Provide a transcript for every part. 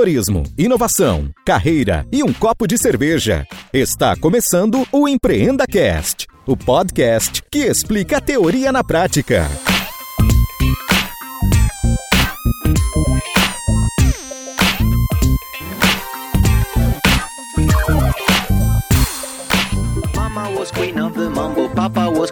empreendedorismo, inovação, carreira e um copo de cerveja. Está começando o Empreenda Cast, o podcast que explica a teoria na prática.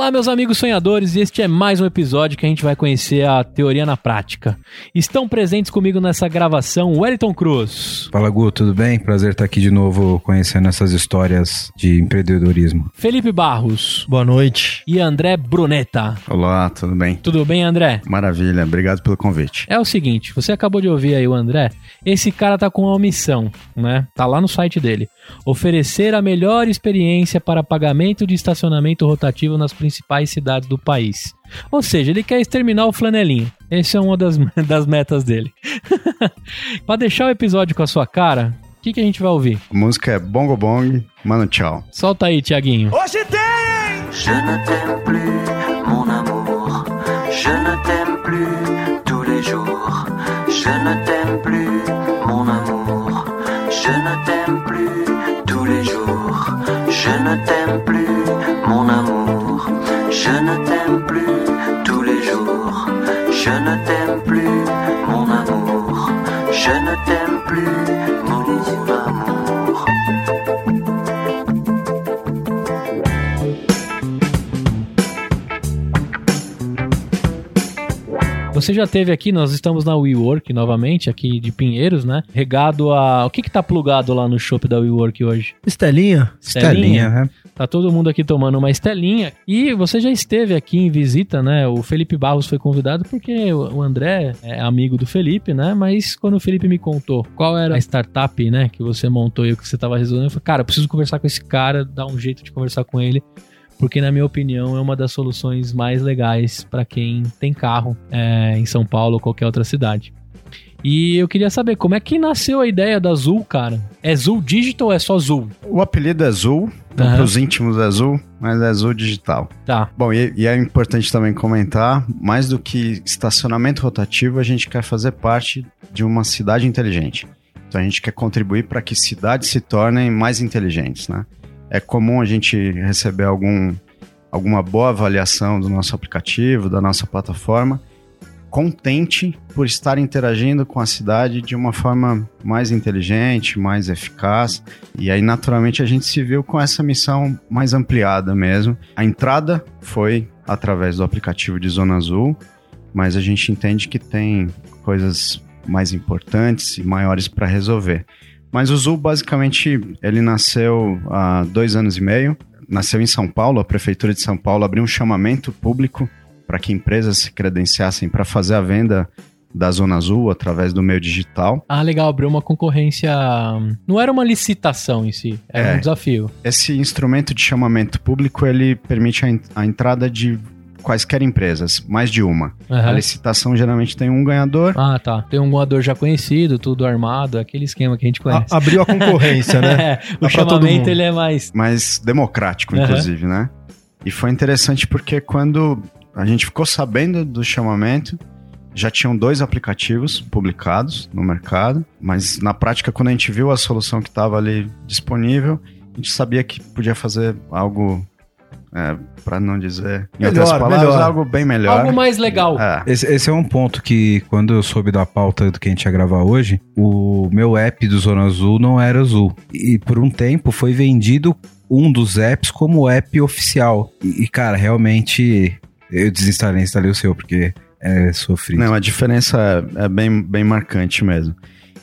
Olá, meus amigos sonhadores, e este é mais um episódio que a gente vai conhecer a teoria na prática. Estão presentes comigo nessa gravação Wellington Cruz. Fala, Gu, tudo bem? Prazer estar aqui de novo conhecendo essas histórias de empreendedorismo. Felipe Barros. Boa noite. E André Brunetta. Olá, tudo bem? Tudo bem, André? Maravilha, obrigado pelo convite. É o seguinte, você acabou de ouvir aí o André. Esse cara tá com uma missão, né? Tá lá no site dele. Oferecer a melhor experiência para pagamento de estacionamento rotativo nas principais cidades do país. Ou seja, ele quer exterminar o flanelinho. Essa é uma das, das metas dele. para deixar o episódio com a sua cara, o que, que a gente vai ouvir? A música é Bongo Bong, Mano Tchau. Solta aí, Tiaguinho. Hoje tem! Je ne t'aime plus, mon amour. Je ne t'aime plus tous les jours. Je ne t'aime plus, mon amour. Je ne t'aime plus Je ne t'aime plus, mon amour. Je ne t'aime plus tous les jours. Je ne t'aime plus, Você já teve aqui, nós estamos na WeWork novamente, aqui de Pinheiros, né? Regado a. O que que tá plugado lá no shopping da WeWork hoje? Estelinha. Estelinha, né? Tá todo mundo aqui tomando uma estelinha. E você já esteve aqui em visita, né? O Felipe Barros foi convidado porque o André é amigo do Felipe, né? Mas quando o Felipe me contou qual era a startup, né, que você montou e o que você tava resolvendo, eu falei, cara, eu preciso conversar com esse cara, dar um jeito de conversar com ele porque na minha opinião é uma das soluções mais legais para quem tem carro é, em São Paulo ou qualquer outra cidade. E eu queria saber como é que nasceu a ideia da Azul, cara. É Azul Digital ou é só Azul? O apelido é Azul, então os íntimos é Azul, mas é Azul Digital. Tá. Bom, e, e é importante também comentar, mais do que estacionamento rotativo, a gente quer fazer parte de uma cidade inteligente. Então a gente quer contribuir para que cidades se tornem mais inteligentes, né? É comum a gente receber algum, alguma boa avaliação do nosso aplicativo, da nossa plataforma, contente por estar interagindo com a cidade de uma forma mais inteligente, mais eficaz. E aí, naturalmente, a gente se viu com essa missão mais ampliada mesmo. A entrada foi através do aplicativo de Zona Azul, mas a gente entende que tem coisas mais importantes e maiores para resolver. Mas o Zul, basicamente, ele nasceu há dois anos e meio. Nasceu em São Paulo, a Prefeitura de São Paulo abriu um chamamento público para que empresas se credenciassem para fazer a venda da Zona Azul através do meio digital. Ah, legal, abriu uma concorrência. Não era uma licitação em si, era É. um desafio. Esse instrumento de chamamento público, ele permite a, a entrada de quaisquer empresas, mais de uma. A Aham. licitação geralmente tem um ganhador. Ah, tá. Tem um voador já conhecido, tudo armado, aquele esquema que a gente conhece. A- abriu a concorrência, né? É, o chamamento ele é mais. mais democrático, Aham. inclusive, né? E foi interessante porque quando a gente ficou sabendo do chamamento, já tinham dois aplicativos publicados no mercado, mas na prática, quando a gente viu a solução que estava ali disponível, a gente sabia que podia fazer algo, para não dizer, em Melhor, outras palavras, melhor. algo bem melhor. Algo mais legal. É. Esse, esse é um ponto que, quando eu soube da pauta do que a gente ia gravar hoje, o meu app do Zona Azul não era azul. E por um tempo foi vendido um dos apps como app oficial. E, e, cara, realmente eu desinstalei, instalei o seu, porque é sofrido. Não, a diferença é, é bem, bem marcante mesmo.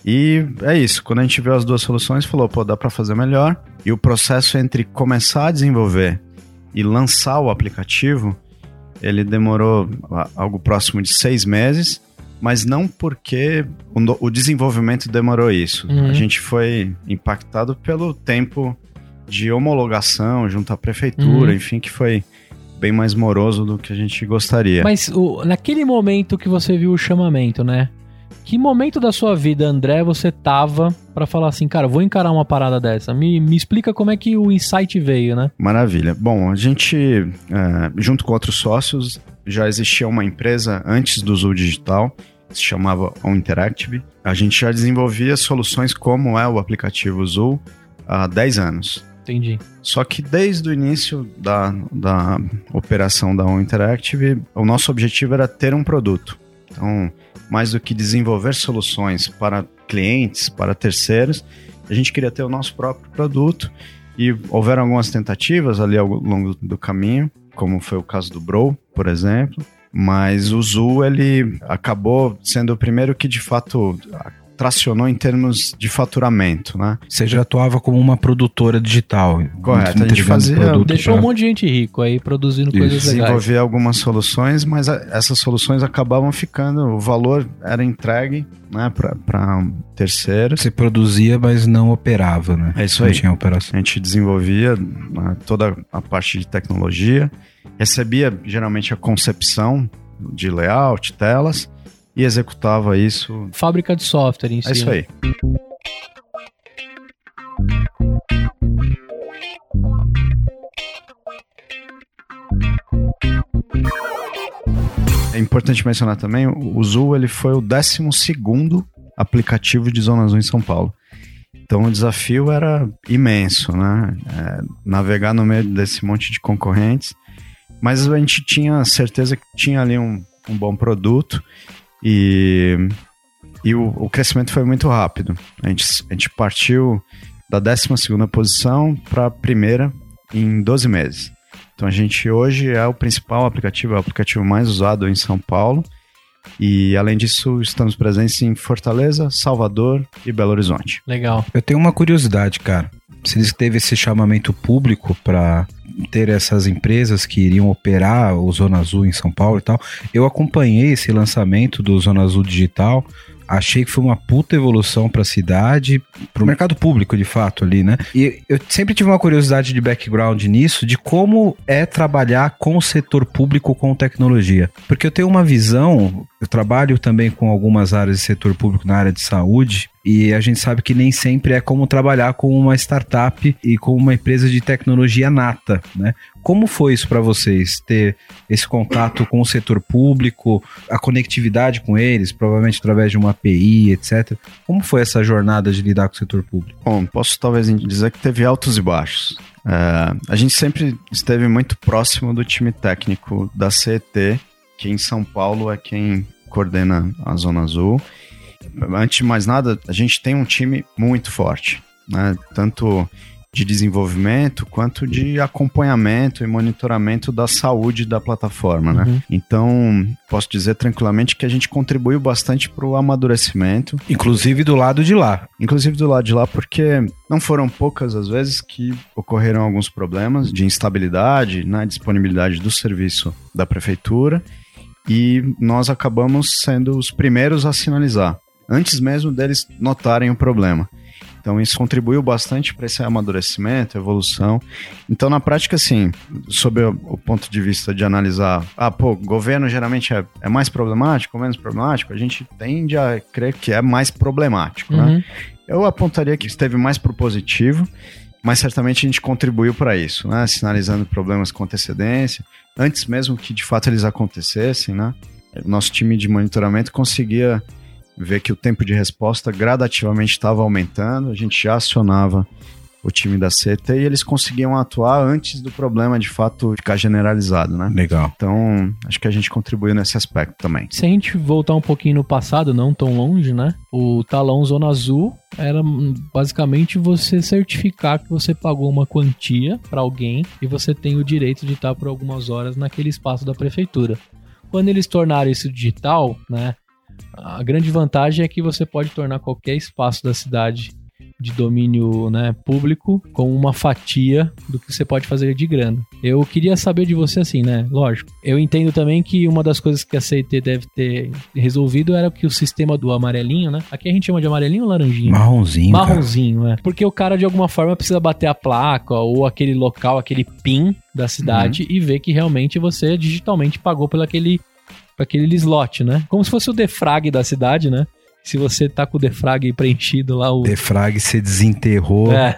E é isso, quando a gente viu as duas soluções, falou, pô, dá para fazer melhor. E o processo entre começar a desenvolver e lançar o aplicativo, ele demorou algo próximo de seis meses, mas não porque o, o desenvolvimento demorou isso. Uhum. A gente foi impactado pelo tempo de homologação junto à prefeitura, Uhum. enfim, que foi bem mais moroso do que a gente gostaria. Mas o- naquele momento que você viu o chamamento, né? Que momento da sua vida, André, você tava pra falar assim, cara, vou encarar uma parada dessa? Me, me explica como é que o insight veio, né? Maravilha. Bom, a gente, eh, junto com outros sócios, já existia uma empresa antes do Zul Digital, se chamava On Interactive. A gente já desenvolvia soluções como é o aplicativo Zul há 10 anos. Entendi. Só que desde o início da, da operação da On Interactive, o nosso objetivo era ter um produto. Então, mais do que desenvolver soluções para clientes, para terceiros, a gente queria ter o nosso próprio produto. E houveram algumas tentativas ali ao longo do caminho, como foi o caso do Bro, por exemplo, mas o Zul ele acabou sendo o primeiro que de fato tracionou em termos de faturamento, né? Você já atuava como uma produtora digital. Correto, a gente fazia- Deixou pra- um monte de gente rico aí produzindo Isso. coisas legais. desenvolver algumas soluções, mas a- essas soluções acabavam ficando, o valor era entregue né, para terceiros. Você produzia, mas não operava, né? É isso Não aí. tinha operação. A gente desenvolvia né, toda a parte de tecnologia, recebia geralmente a concepção de layout, telas, e executava isso. Fábrica de software em si. É isso aí. É importante mencionar também, o Zul ele foi o 12º aplicativo de Zona Azul em São Paulo. Então o desafio era imenso, né? É, navegar no meio desse monte de concorrentes. Mas a gente tinha certeza que tinha ali um, um bom produto e, e o, o crescimento foi muito rápido. A gente, a gente partiu da 12ª posição para a primeira em 12 meses. Então a gente hoje é o principal aplicativo, é o aplicativo mais usado em São Paulo. E além disso, estamos presentes em Fortaleza, Salvador e Belo Horizonte. Legal. Eu tenho uma curiosidade, cara. Disse que teve esse chamamento público para ter essas empresas que iriam operar o Zona Azul em São Paulo e tal. Eu acompanhei esse lançamento do Zona Azul Digital. Achei que foi uma puta evolução para a cidade, para o mercado público de fato ali, né? E eu sempre tive uma curiosidade de background nisso, de como é trabalhar com o setor público com tecnologia. Porque eu tenho uma visão, eu trabalho também com algumas áreas de setor público na área de saúde, e a gente sabe que nem sempre é como trabalhar com uma startup e com uma empresa de tecnologia nata, né? Como foi isso para vocês ter esse contato com o setor público, a conectividade com eles, provavelmente através de uma API, etc. Como foi essa jornada de lidar com o setor público? Bom, posso talvez dizer que teve altos e baixos. É, a gente sempre esteve muito próximo do time técnico da CET, que em São Paulo é quem coordena a Zona Azul. Antes de mais nada, a gente tem um time muito forte, né? tanto de desenvolvimento quanto de acompanhamento e monitoramento da saúde da plataforma. Né? Uhum. Então, posso dizer tranquilamente que a gente contribuiu bastante para o amadurecimento Inclusive do lado de lá. inclusive do lado de lá, porque não foram poucas as vezes que ocorreram alguns problemas de instabilidade na disponibilidade do serviço da prefeitura e nós acabamos sendo os primeiros a sinalizar, antes mesmo deles notarem o problema. Então isso contribuiu bastante para esse amadurecimento, evolução. Então na prática, assim, sob o, ponto de vista de analisar, ah, pô, governo geralmente é, é mais problemático ou menos problemático, a gente tende a crer que é mais problemático, né? Uhum. Eu apontaria que esteve mais pro positivo, mas certamente a gente contribuiu para isso, né? Sinalizando problemas com antecedência, antes mesmo que de fato eles acontecessem, né? Nosso time de monitoramento conseguia ver que o tempo de resposta gradativamente estava aumentando, a gente já acionava o time da CT e eles conseguiam atuar antes do problema de fato ficar generalizado, né? Legal. Então, acho que a gente contribuiu nesse aspecto também. Se a gente voltar um pouquinho no passado, não tão longe, né? O talão Zona Azul era hum, basicamente você certificar que você pagou uma quantia para alguém e você tem o direito de estar por algumas horas naquele espaço da prefeitura. Quando eles tornaram isso digital, né? A grande vantagem é que você pode tornar qualquer espaço da cidade de domínio né, público com uma fatia do que você pode fazer de grana. Eu queria saber de você assim, né? Lógico. Eu entendo também que uma das coisas que a CIT deve ter resolvido era que o sistema do amarelinho, né? Aqui a gente chama de amarelinho ou laranjinha? Marronzinho, cara. Marronzinho, é. Porque o cara de alguma forma precisa bater a placa ou aquele local, aquele PIN da cidade e ver que realmente você digitalmente pagou pelo aquele, aquele slot, né? Como se fosse o defrag da cidade, né? Se você tá com o defrag preenchido lá, o. Defrag se desenterrou, É,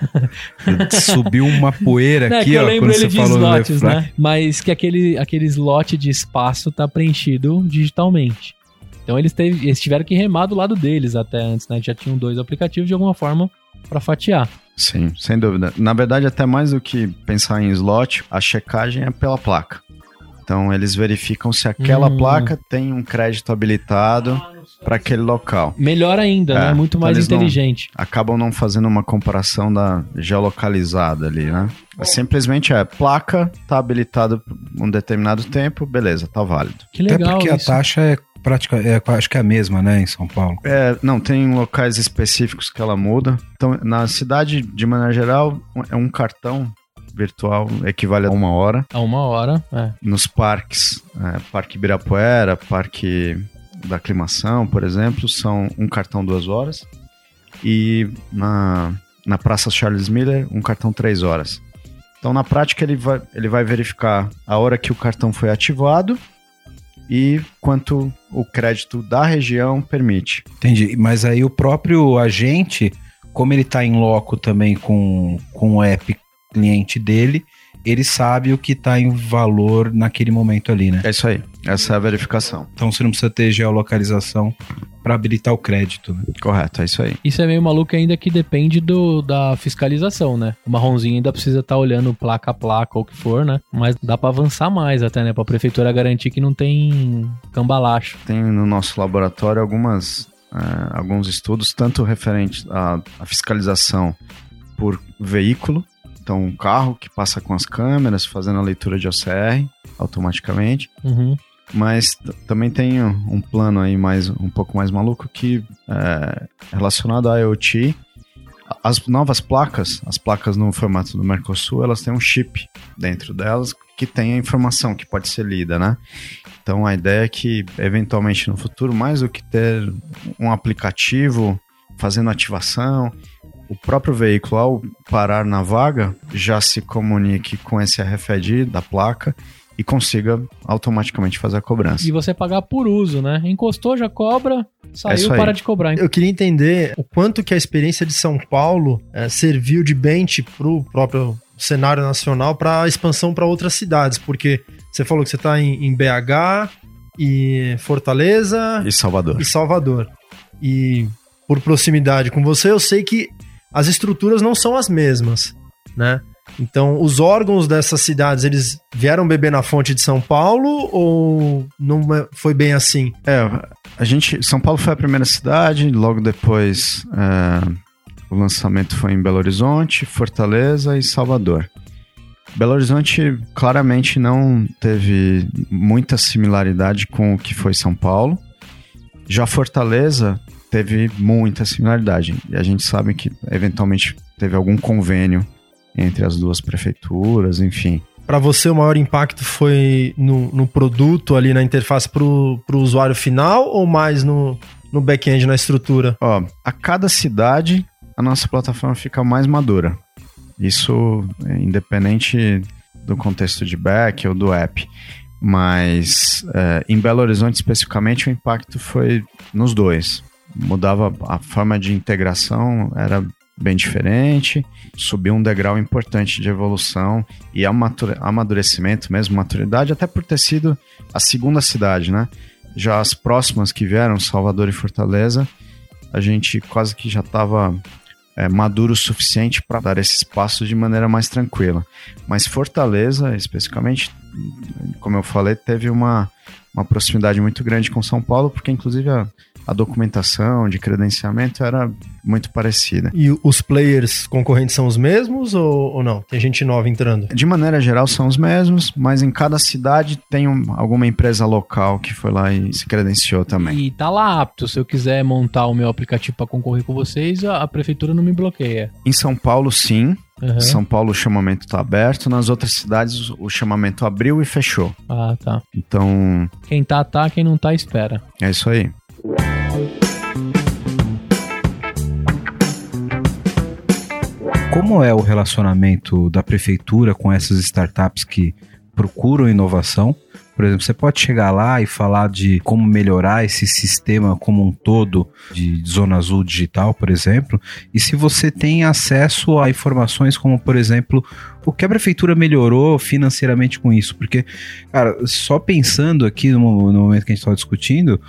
subiu uma poeira né, aqui, que eu ó, lembro quando ele você de falou do slots, defrag. né? Mas que aquele, aquele slot de espaço tá preenchido digitalmente. Então eles, teve- eles tiveram que remar do lado deles até antes, né? Já tinham dois aplicativos de alguma forma pra fatiar. Sim, sem dúvida. Na verdade, até mais do que pensar em slot, a checagem é pela placa. Então, eles verificam se aquela Hum. placa tem um crédito habilitado para aquele local. Melhor ainda, É, né? Muito então mais não- inteligente. Acabam não fazendo uma comparação da geolocalizada ali, né? Simplesmente é placa, tá habilitado um determinado tempo, beleza, tá válido. Que Até legal porque a isso. taxa é prática, é, acho que é a mesma, né, em São Paulo. É, não, tem locais específicos que ela muda. Então, na cidade, de maneira geral, é um cartão virtual equivale a uma hora. A uma hora, é. nos parques, é, Parque Ibirapuera, Parque da Aclimação, por exemplo, são um cartão duas horas. E na, na Praça Charles Miller, um cartão três horas. Então, na prática, ele vai, ele vai verificar a hora que o cartão foi ativado e quanto o crédito da região permite. Entendi. Mas aí o próprio agente, como ele tá em loco também com, com o app cliente dele, ele sabe o que tá em valor naquele momento ali, né? É isso aí. Essa é a verificação. Então você não precisa ter geolocalização para habilitar o crédito, né? Correto, é isso aí. Isso é meio maluco ainda que depende do, da fiscalização, né? O marronzinho ainda precisa estar olhando placa a placa ou o que for, né? Mas dá pra avançar mais até, né? Pra prefeitura garantir que não tem cambalacho. tem no nosso laboratório algumas, eh, alguns estudos, tanto referentes à, à fiscalização por veículo, então um carro que passa com as câmeras, fazendo a leitura de OCR automaticamente, Uhum. mas também tem um um plano aí mais um pouco mais maluco que é relacionado à IoT. As novas placas, as placas no formato do Mercosul, elas têm um chip dentro delas que tem a informação que pode ser lida, né? Então a ideia é que, eventualmente no futuro, mais do que ter um aplicativo fazendo ativação, o próprio veículo, ao parar na vaga, já se comunique com esse RFID da placa e consiga automaticamente fazer a cobrança. E você pagar por uso, né? Encostou, já cobra, saiu, aí. para de cobrar. Eu queria entender o quanto que a experiência de São Paulo eh, serviu de bench pro próprio cenário nacional para expansão para outras cidades, porque você falou que você está em, em BH e Fortaleza E Salvador. e Salvador. E por proximidade com você, eu sei que as estruturas não são as mesmas, né? Então, os órgãos dessas cidades, eles vieram beber na fonte de São Paulo ou não é- foi bem assim? É, a gente. São Paulo foi a primeira cidade, logo depois é, o lançamento foi em Belo Horizonte, Fortaleza e Salvador. Belo Horizonte claramente não teve muita similaridade com o que foi São Paulo. Já Fortaleza teve muita similaridade. E a gente sabe que eventualmente teve algum convênio entre as duas prefeituras, enfim. Para você, o maior impacto foi no, no produto ali na interface para o usuário final ou mais no, no back-end, na estrutura? Ó, a cada cidade a nossa plataforma fica mais madura. Isso é independente do contexto de back ou do app. Mas é, em Belo Horizonte especificamente o impacto foi nos dois. Mudava a forma de integração, era bem diferente, subiu um degrau importante de evolução e amadurecimento mesmo, maturidade, até por ter sido a segunda cidade, né? Já as próximas que vieram, Salvador e Fortaleza, a gente quase que já estava maduro o suficiente para dar esses passos de maneira mais tranquila. Mas Fortaleza, especificamente, como eu falei, teve uma, uma proximidade muito grande com São Paulo, porque inclusive a, a documentação de credenciamento era muito parecida. E os players concorrentes são os mesmos ou, ou não? Tem gente nova entrando? De maneira geral são os mesmos, mas em cada cidade tem um- alguma empresa local que foi lá e se credenciou também. E tá lá apto. Se eu quiser montar o meu aplicativo pra concorrer com vocês, a, a prefeitura não me bloqueia. Em São Paulo, sim. Aham. São Paulo o chamamento está aberto. Nas outras cidades o chamamento abriu e fechou. Ah, tá. Então Quem tá, tá. Quem não tá, espera. é isso aí. Como é o relacionamento da prefeitura com essas startups que procuram inovação? Por exemplo, você pode chegar lá e falar de como melhorar esse sistema como um todo de Zona Azul digital, por exemplo, e se você tem acesso a informações como, por exemplo, o que a prefeitura melhorou financeiramente com isso. Porque, cara, só pensando aqui no, momento que a gente estava discutindo,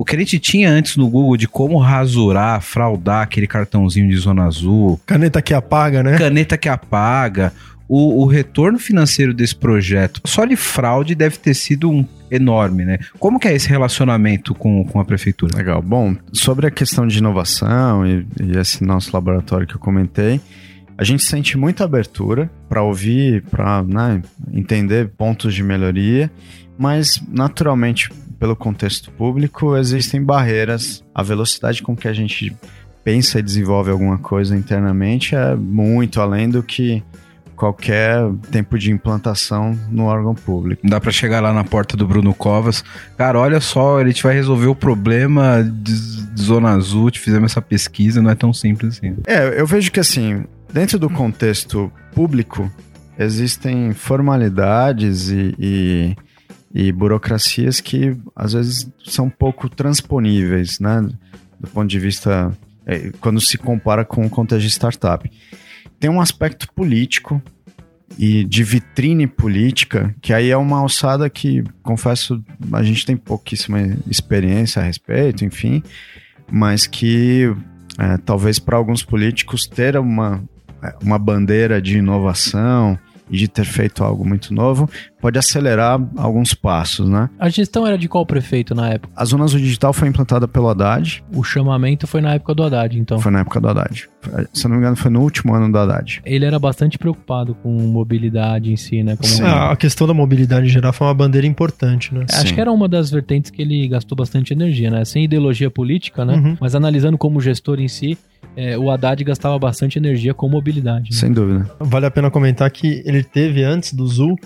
o que a gente tinha antes no Google de como rasurar, fraudar aquele cartãozinho de Zona Azul, Caneta que apaga, né? caneta que apaga. O, o retorno financeiro desse projeto, só de fraude, deve ter sido um enorme, né? Como que é esse relacionamento com, com a prefeitura? Legal. Bom, sobre a questão de inovação e, e esse nosso laboratório que eu comentei, a gente sente muita abertura para ouvir, para entender pontos de melhoria, mas naturalmente, pelo contexto público, existem barreiras. A velocidade com que a gente pensa e desenvolve alguma coisa internamente é muito além do que qualquer tempo de implantação no órgão público. Dá pra chegar lá na porta do Bruno Covas. Cara, olha só, ele te vai resolver o problema de de Zona Azul, te fizemos essa pesquisa, não é tão simples assim. É, eu vejo que assim, dentro do contexto público, existem formalidades e, e, e burocracias que às vezes são pouco transponíveis, né? Do ponto de vista. é, quando se compara com o contexto de startup. Tem um aspecto político e de vitrine política, que aí é uma alçada que, confesso, a gente tem pouquíssima experiência a respeito, enfim, mas que é, talvez para alguns políticos ter uma, é, uma bandeira de inovação e de ter feito algo muito novo pode acelerar alguns passos, né? A gestão era de qual prefeito na época? A Zona Azul Digital foi implantada pelo Haddad, O chamamento foi na época do Haddad, então. foi na época do Haddad. Se eu não me engano, foi no último ano do Haddad. Ele era bastante preocupado com mobilidade em si, né? Como Sim. Ah, a questão da mobilidade em geral foi uma bandeira importante, né? Acho Sim. que era uma das vertentes que ele gastou bastante energia, né? Sem ideologia política, né? Uhum. Mas analisando como gestor em si, é, o Haddad gastava bastante energia com mobilidade. né? Sem dúvida. Vale a pena comentar que ele teve antes do Zul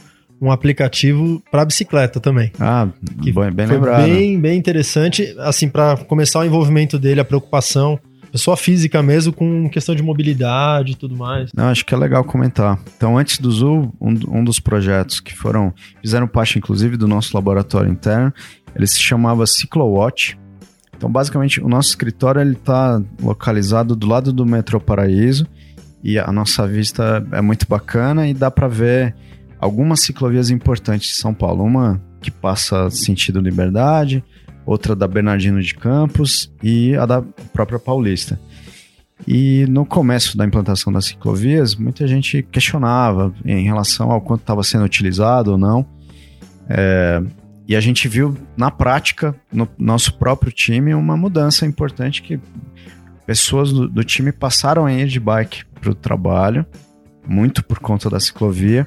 um aplicativo para bicicleta também. Ah, Que bom, bem Foi lembrado. bem, bem interessante, assim, para começar o envolvimento dele, a preocupação, pessoa física mesmo, com questão de mobilidade e tudo mais. Não, acho que é legal comentar. Então, antes do Zul, um, um dos projetos que foram, fizeram parte, inclusive, do nosso laboratório interno, ele se chamava CicloWatch. Então, basicamente, o nosso escritório ele está localizado do lado do metrô Paraíso e a nossa vista é muito bacana e dá para ver algumas ciclovias importantes de São Paulo. Uma que passa sentido Liberdade, outra da Bernardino de Campos e a da própria Paulista. E no começo da implantação das ciclovias, muita gente questionava em relação ao quanto estava sendo utilizado ou não. É, e a gente viu na prática, no nosso próprio time, uma mudança importante que pessoas do, do time passaram a ir de bike para o trabalho, muito por conta da ciclovia.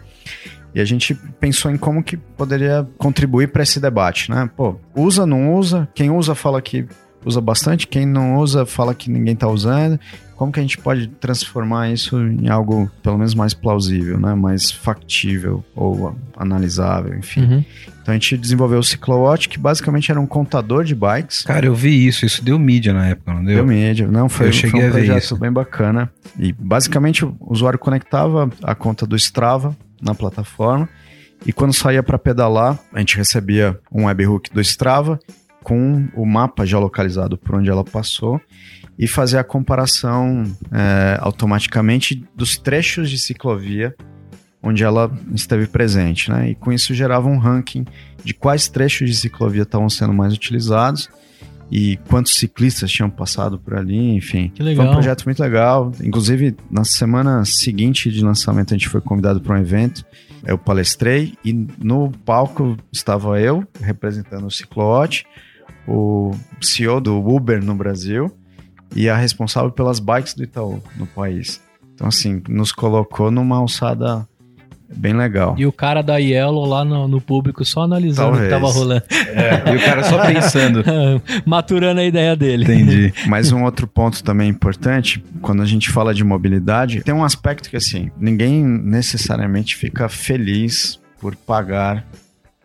E a gente pensou em como que poderia contribuir para esse debate, né? Pô, usa, não usa? Quem usa fala que usa bastante, quem não usa fala que ninguém está usando. Como que a gente pode transformar isso em algo pelo menos mais plausível, né? Mais factível ou analisável, enfim. Uhum. Então a gente desenvolveu o CicloWatch, que basicamente era um contador de bikes. Cara, eu vi isso, isso deu mídia na época, não deu? Deu mídia. Não, foi, Eu cheguei foi um projeto isso. bem bacana. E basicamente o usuário conectava a conta do Strava na plataforma e quando saía para pedalar, a gente recebia um webhook do Strava com o mapa já localizado por onde ela passou e fazia a comparação é, automaticamente dos trechos de ciclovia onde ela esteve presente, né? E com isso gerava um ranking de quais trechos de ciclovia estavam sendo mais utilizados e quantos ciclistas tinham passado por ali, enfim. Que legal. Foi um projeto muito legal. Inclusive, na semana seguinte de lançamento, a gente foi convidado para um evento. Eu palestrei e no palco estava eu, representando o Ciclote, o CEO do Uber no Brasil e a responsável pelas bikes do Itaú no país. Então, assim, nos colocou numa alçada bem legal. E o cara da Yellow lá no, no público só analisando o que Talvez. tava rolando. E o cara só pensando. Maturando a ideia dele. Entendi. Mas um outro ponto também importante, quando a gente fala de mobilidade, tem um aspecto que assim, ninguém necessariamente fica feliz por pagar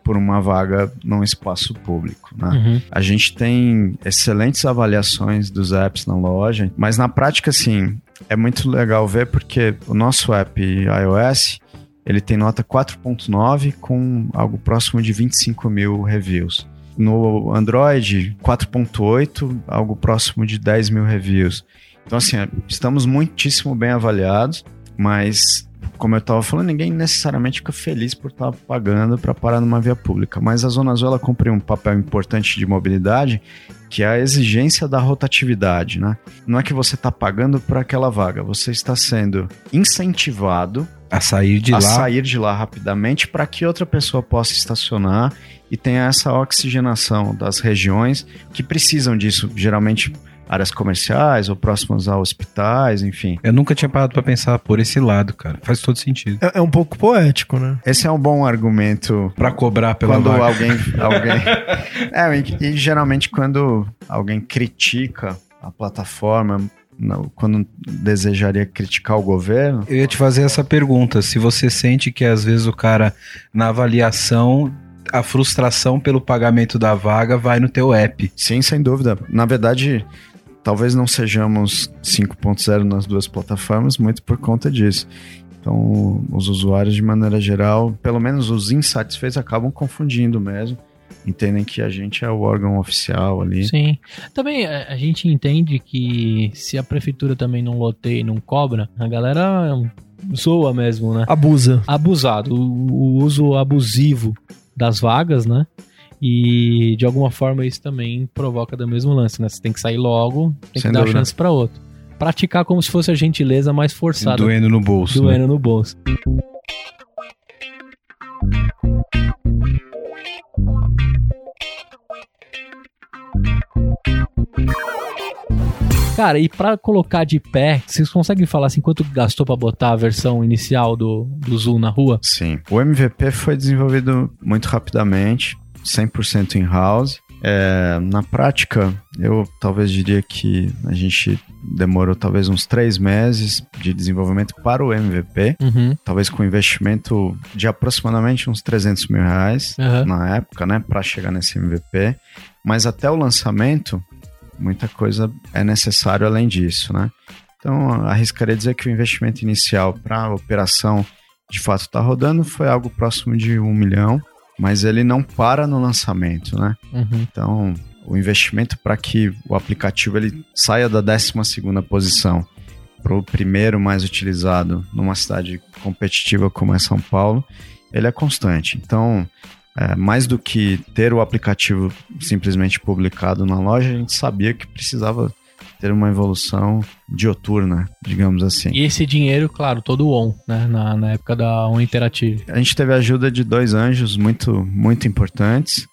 por uma vaga num espaço público, né? Uhum. A gente tem excelentes avaliações dos apps na loja, mas na prática, assim, é muito legal ver porque o nosso app iOS, ele tem nota 4.9 com algo próximo de 25 mil reviews. No Android, 4.8, algo próximo de 10 mil reviews. Então, assim, estamos muitíssimo bem avaliados, mas, como eu estava falando, ninguém necessariamente fica feliz por estar pagando para parar numa via pública. Mas a Zona Azul, ela cumpre um papel importante de mobilidade, que é a exigência da rotatividade, né? Não é que você está pagando por aquela vaga, você está sendo incentivado A sair de a lá. sair de lá rapidamente para que outra pessoa possa estacionar e tenha essa oxigenação das regiões que precisam disso, geralmente áreas comerciais ou próximas a hospitais, enfim. Eu nunca tinha parado pra pensar por esse lado, cara. Faz todo sentido. É, é um pouco poético, né? Esse é um bom argumento Pra cobrar pela quando vaga. alguém, alguém é, e, e geralmente quando alguém critica a plataforma, não, quando desejaria criticar o governo, Eu ia te fazer essa pergunta. Se você sente que às vezes o cara, na avaliação, a frustração pelo pagamento da vaga vai no teu app. Sim, sem dúvida. Na verdade, talvez não sejamos 5.0 nas duas plataformas, muito por conta disso. Então, os usuários, de maneira geral, pelo menos os insatisfeitos, acabam confundindo mesmo. Entendem que a gente é o órgão oficial ali. Sim. Também a, gente entende que se a prefeitura também não loteia e não cobra, a galera zoa mesmo, né? Abusa. Abusado. O uso abusivo das vagas, né? E de alguma forma isso também provoca do mesmo lance, né? Você tem que sair logo, tem Sem que dar dúvida. chance pra outro. Praticar como se fosse a gentileza mais forçada. Doendo no bolso. né? doendo no bolso. Cara, e pra colocar de pé, vocês conseguem falar assim quanto gastou pra botar a versão inicial do, do Zoom na rua? Sim. O MVP foi desenvolvido muito rapidamente, 100% in-house. É, na prática, eu talvez diria que a gente demorou talvez uns três meses de desenvolvimento para o MVP, Uhum. talvez com investimento de aproximadamente uns 300 mil reais Aham. na época, né, para chegar nesse MVP. Mas até o lançamento, muita coisa é necessário além disso, né? Então, arriscaria dizer que o investimento inicial para a operação de fato está rodando foi algo próximo de um milhão, mas ele não para no lançamento, né? Uhum. Então, o investimento para que o aplicativo ele saia da 12ª posição para o primeiro mais utilizado numa cidade competitiva como é São Paulo, ele é constante. Então, é, mais do que ter o aplicativo simplesmente publicado na loja, a gente sabia que precisava ter uma evolução dioturna, digamos assim. E esse dinheiro, claro, todo on, né? Na, na época da On Interactive. A gente teve a ajuda de dois anjos muito, muito importantes,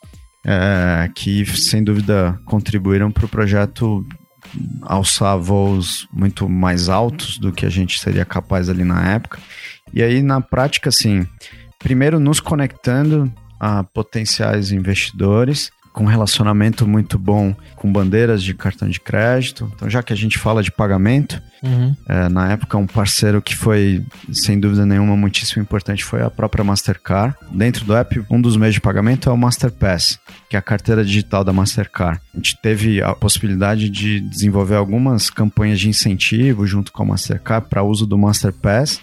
é, que sem dúvida contribuíram para o projeto alçar voos muito mais altos do que a gente seria capaz ali na época. E aí, na prática, assim, primeiro nos conectando a potenciais investidores, com um relacionamento muito bom com bandeiras de cartão de crédito. Então, já que a gente fala de pagamento, Uhum. é, na época, um parceiro que foi, sem dúvida nenhuma, muitíssimo importante foi a própria Mastercard. Dentro do app, um dos meios de pagamento é o Masterpass, que é a carteira digital da Mastercard. A gente teve a possibilidade de desenvolver algumas campanhas de incentivo junto com a Mastercard para uso do Masterpass.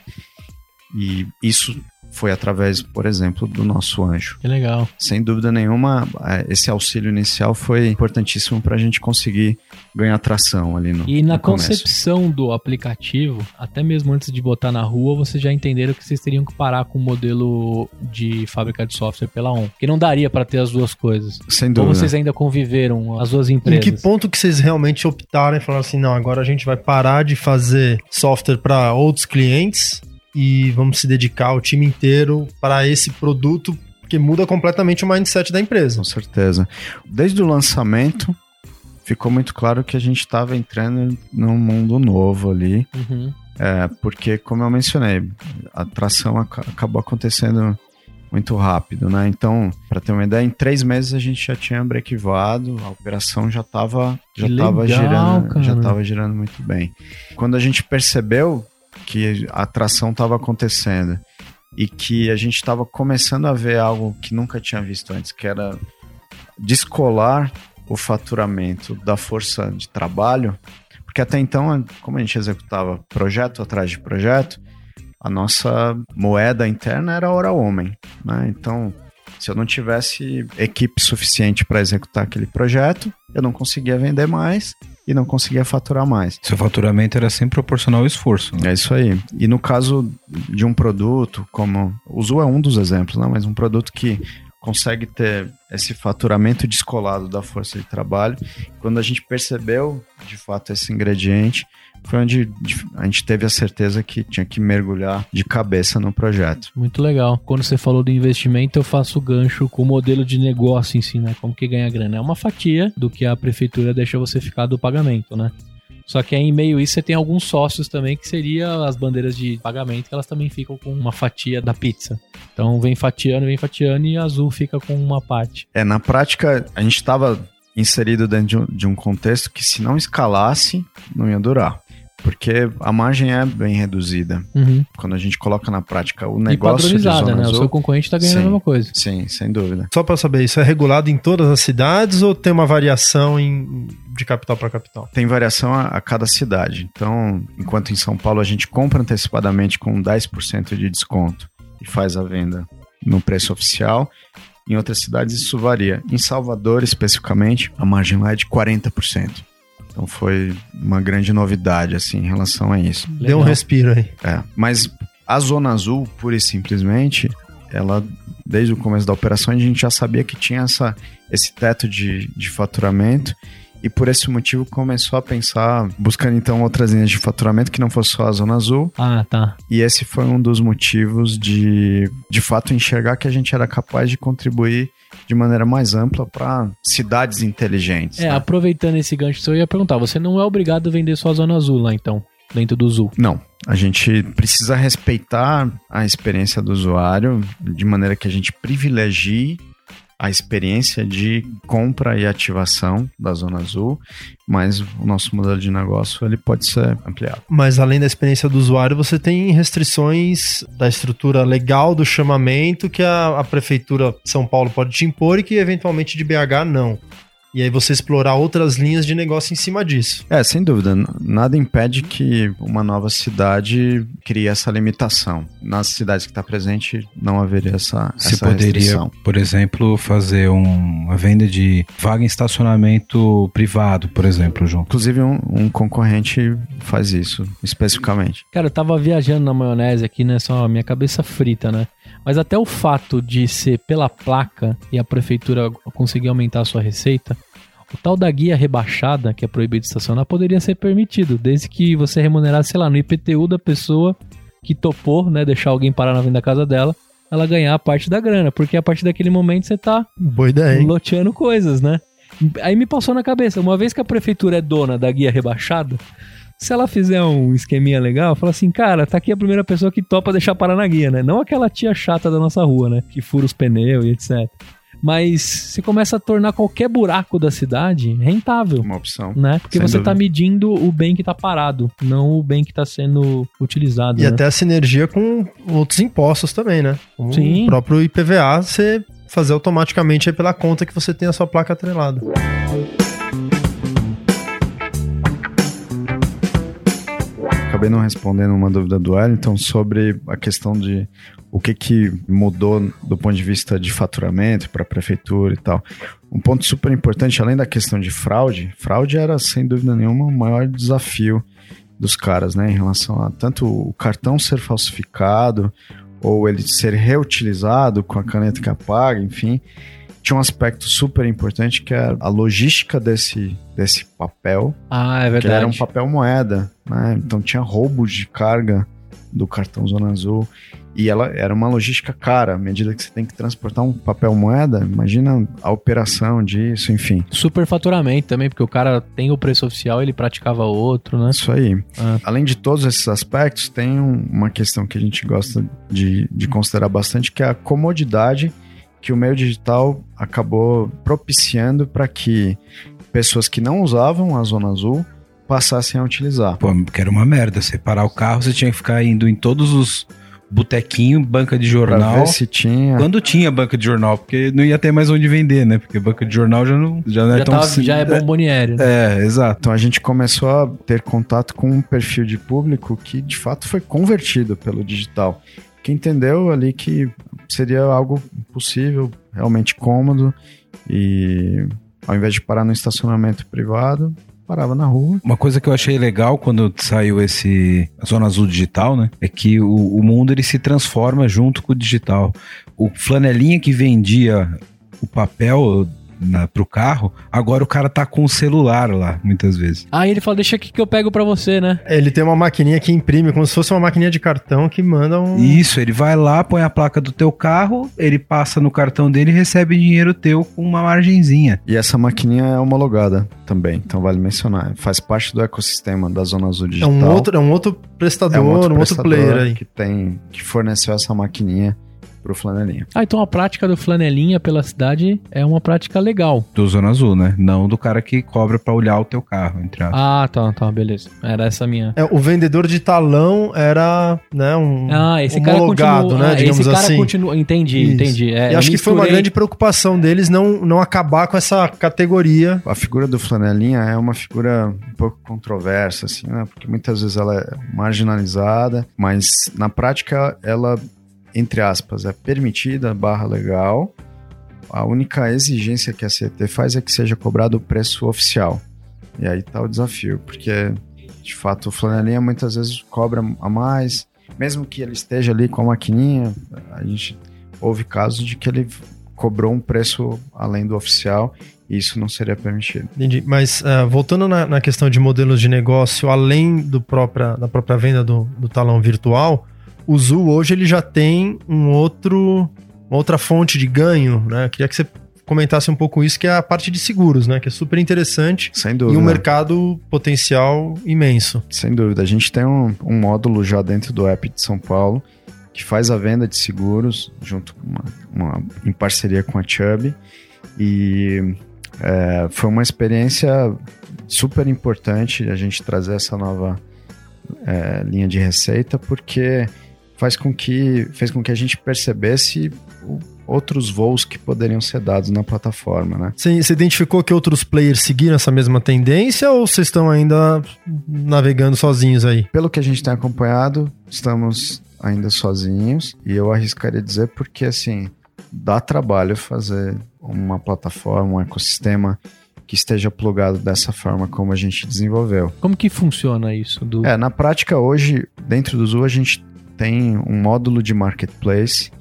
E isso foi através, por exemplo, do nosso anjo. Que legal. Sem dúvida nenhuma, esse auxílio inicial foi importantíssimo para a gente conseguir ganhar tração ali no E na no concepção do aplicativo, até mesmo antes de botar na rua, vocês já entenderam que vocês teriam que parar com o modelo de fábrica de software pela ON. Que não daria para ter as duas coisas. Sem Ou dúvida. vocês ainda conviveram as duas Em empresas? que ponto que vocês realmente optaram e falaram assim, não, agora a gente vai parar de fazer software para outros clientes e vamos se dedicar o time inteiro para esse produto Porque muda completamente o mindset da empresa. Com certeza. Desde o lançamento, ficou muito claro que a gente estava entrando num mundo novo ali. Uhum. É, porque, como eu mencionei, a tração aca- acabou acontecendo muito rápido, né? Então, para ter uma ideia, em três meses a gente já tinha brequivado, a operação já estava já Que legal, girando, cara. já estava girando muito bem. Quando a gente percebeu que a tração estava acontecendo e que a gente estava começando a ver algo que nunca tinha visto antes, que era descolar o faturamento da força de trabalho, porque até então, como a gente executava projeto atrás de projeto, a nossa moeda interna era hora homem, né? Então, se eu não tivesse equipe suficiente para executar aquele projeto, eu não conseguia vender mais e não conseguia faturar mais. Seu faturamento era sempre proporcional ao esforço. né? É isso aí. E no caso de um produto, como o Zu é um dos exemplos, né? mas um produto que consegue ter esse faturamento descolado da força de trabalho, quando a gente percebeu de fato esse ingrediente, foi onde de- a gente teve a certeza que tinha que mergulhar de cabeça no projeto. Muito legal. Quando você falou do investimento, eu faço o gancho com o modelo de negócio em si, né? Como que ganha grana. É uma fatia do que a prefeitura deixa você ficar do pagamento, né? Só que aí, em meio a isso, você tem alguns sócios também, que seria as bandeiras de pagamento, que elas também ficam com uma fatia da pizza. Então vem fatiando, vem fatiando e Azul fica com uma parte. É, na prática, a gente estava inserido dentro de um, de um contexto que se não escalasse, não ia durar. Porque a margem é bem reduzida. Uhum. Quando a gente coloca na prática o E negócio de padronizada, Zona né? O Azul, seu concorrente tá ganhando Sim. a mesma coisa. Sim, sem dúvida. Só para saber, isso é regulado em todas as cidades ou tem uma variação em, de capital para capital? Tem variação a, a cada cidade. Então, enquanto em São Paulo a gente compra antecipadamente com 10% de desconto e faz a venda no preço oficial, em outras cidades isso varia. Em Salvador, especificamente, a margem lá é de 40%. Então foi uma grande novidade assim em relação a isso. Deu um Legal. respiro aí. É, mas a Zona Azul, pura e simplesmente, ela, desde o começo da operação, a gente já sabia que tinha essa, esse teto de, de faturamento e por esse motivo começou a pensar, buscando então outras linhas de faturamento que não fosse só a Zona Azul. Ah, tá. E esse foi um dos motivos de, de fato, enxergar que a gente era capaz de contribuir de maneira mais ampla para cidades inteligentes. É, né? aproveitando esse gancho, eu ia perguntar, você não é obrigado a vender só a Zona Azul lá, então, dentro do Zul. Não, a gente precisa respeitar a experiência do usuário de maneira que a gente privilegie a experiência de compra e ativação da Zona Azul, mas o nosso modelo de negócio ele pode ser ampliado. Mas além da experiência do usuário, você tem restrições da estrutura legal do chamamento que a, a prefeitura de São Paulo pode te impor e que eventualmente de BH não. E aí você explorar outras linhas de negócio em cima disso. É, sem dúvida, nada impede que uma nova cidade crie essa limitação. Nas cidades que está presente, não haveria essa, Você essa poderia, restrição. por exemplo, fazer um- uma venda de vaga em estacionamento privado, por exemplo, João. Inclusive, um, um concorrente faz isso, especificamente. Cara, eu tava viajando na maionese aqui, né? Só a minha cabeça frita, né? Mas até o fato de ser pela placa e a prefeitura conseguir aumentar a sua receita, o tal da guia rebaixada, que é proibido de estacionar, poderia ser permitido, desde que você remunerasse, sei lá, no IPTU da pessoa que topou, né? Deixar alguém parar na frente da casa dela, ela ganhar a parte da grana, porque a partir daquele momento você tá Boa ideia, hein? loteando coisas, né? Aí me passou na cabeça, uma vez que a prefeitura é dona da guia rebaixada, se ela fizer um esqueminha legal, fala assim, cara, tá aqui a primeira pessoa que topa deixar parar na guia, né? Não aquela tia chata da nossa rua, né? Que fura os pneus e etc. Mas você começa a tornar qualquer buraco da cidade rentável. Uma opção. Né? Porque você dúvida. tá medindo o bem que tá parado, não o bem que tá sendo utilizado. E né? até a sinergia com outros impostos também, né? O Sim. próprio IPVA, você fazer automaticamente aí pela conta que você tem a sua placa atrelada. Acabei não respondendo uma dúvida do Wellington sobre a questão de o que, que mudou do ponto de vista de faturamento para a prefeitura e tal. Um ponto super importante, além da questão de fraude, fraude era sem dúvida nenhuma o maior desafio dos caras, né, em relação a tanto o cartão ser falsificado ou ele ser reutilizado com a caneta que apaga, enfim. Tinha um aspecto super importante que é a logística desse, desse papel Ah, é que ele era um verdade. papel moeda, né? Então tinha roubos de carga do cartão Zona Azul. E ela era uma logística cara, à medida que você tem que transportar um papel moeda, imagina a operação disso, enfim. Superfaturamento também, porque o cara tem o preço oficial, ele praticava outro, né? Isso aí. Ah. Além de todos esses aspectos, tem um- uma questão que a gente gosta de, de considerar bastante, que é a comodidade que o meio digital acabou propiciando para que pessoas que não usavam a Zona Azul passassem a utilizar. Pô, que era uma merda. Você parar o carro, você tinha que ficar indo em todos os botequinhos, banca de Pra jornal. ver se tinha. Quando tinha banca de jornal, porque não ia ter mais onde vender, né? Porque banca de jornal já não, já não é Já, tão... tava- já é bomboniere, né? É, exato. Então a gente começou a ter contato com um perfil de público que de fato foi convertido pelo digital, que entendeu ali que seria algo possível, realmente cômodo e ao invés de parar no estacionamento privado, parava na rua. Uma coisa que eu achei legal quando saiu esse Zona Azul Digital, né? É que o, o mundo ele se transforma junto com o digital. O flanelinha que vendia o papel na, pro carro, agora o cara tá com o celular lá, muitas vezes. Aí ele fala, deixa aqui que eu pego pra você, né? Ele tem uma maquininha que imprime, como se fosse uma maquininha de cartão que manda um. Isso, ele vai lá, põe a placa do teu carro, ele passa no cartão dele e recebe dinheiro teu com uma margenzinha. E essa maquininha é homologada também, então vale mencionar. Faz parte do ecossistema da Zona Azul É Digital. um outro, é um outro prestador, É um outro, prestador player aí. que tem que forneceu essa maquininha pro flanelinha. Ah, então a prática do flanelinha pela cidade é uma prática legal. Do Zona Azul, né? Não do cara que cobra pra olhar o teu carro, entre aspas. Ah, tá, tá, beleza. Era essa a minha. É, o vendedor de talão era, né, um Ah, esse cara homologado, continua. né, ah, digamos esse cara assim. continua. Entendi, Isso. entendi. É, e eu acho que foi uma misturei- grande preocupação deles não, não acabar com essa categoria. A figura do flanelinha é uma figura um pouco controversa, assim, né? Porque muitas vezes ela é marginalizada, mas na prática ela, entre aspas, é permitida, barra legal. A única exigência que a CET faz é que seja cobrado o preço oficial. E aí tá o desafio, porque de fato o flanelinha muitas vezes cobra a mais, mesmo que ele esteja ali com a maquininha, a gente houve casos de que ele cobrou um preço além do oficial e isso não seria permitido. Entendi. Mas ah, voltando na, na questão de modelos de negócio, além do própria, da própria venda do, do talão virtual, o Zu hoje ele já tem um outro, uma outra fonte de ganho, né? Eu queria que você comentasse um pouco isso, que é a parte de seguros, né? Que é super interessante Sem e dúvida. um mercado potencial imenso. Sem dúvida. A gente tem um, um módulo já dentro do app de São Paulo que faz a venda de seguros junto com uma, uma- em parceria com a Chubb e é, foi uma experiência super importante a gente trazer essa nova é, linha de receita porque faz com que fez com que a gente percebesse o- outros voos que poderiam ser dados na plataforma, né? Você, você identificou que outros players seguiram essa mesma tendência ou vocês estão ainda navegando sozinhos aí? Pelo que a gente tem acompanhado, estamos ainda sozinhos e eu arriscaria dizer porque assim dá trabalho fazer uma plataforma, um ecossistema que esteja plugado dessa forma como a gente desenvolveu. Como que funciona isso? Do... É, na prática hoje dentro do Zoo a gente tem um módulo de marketplace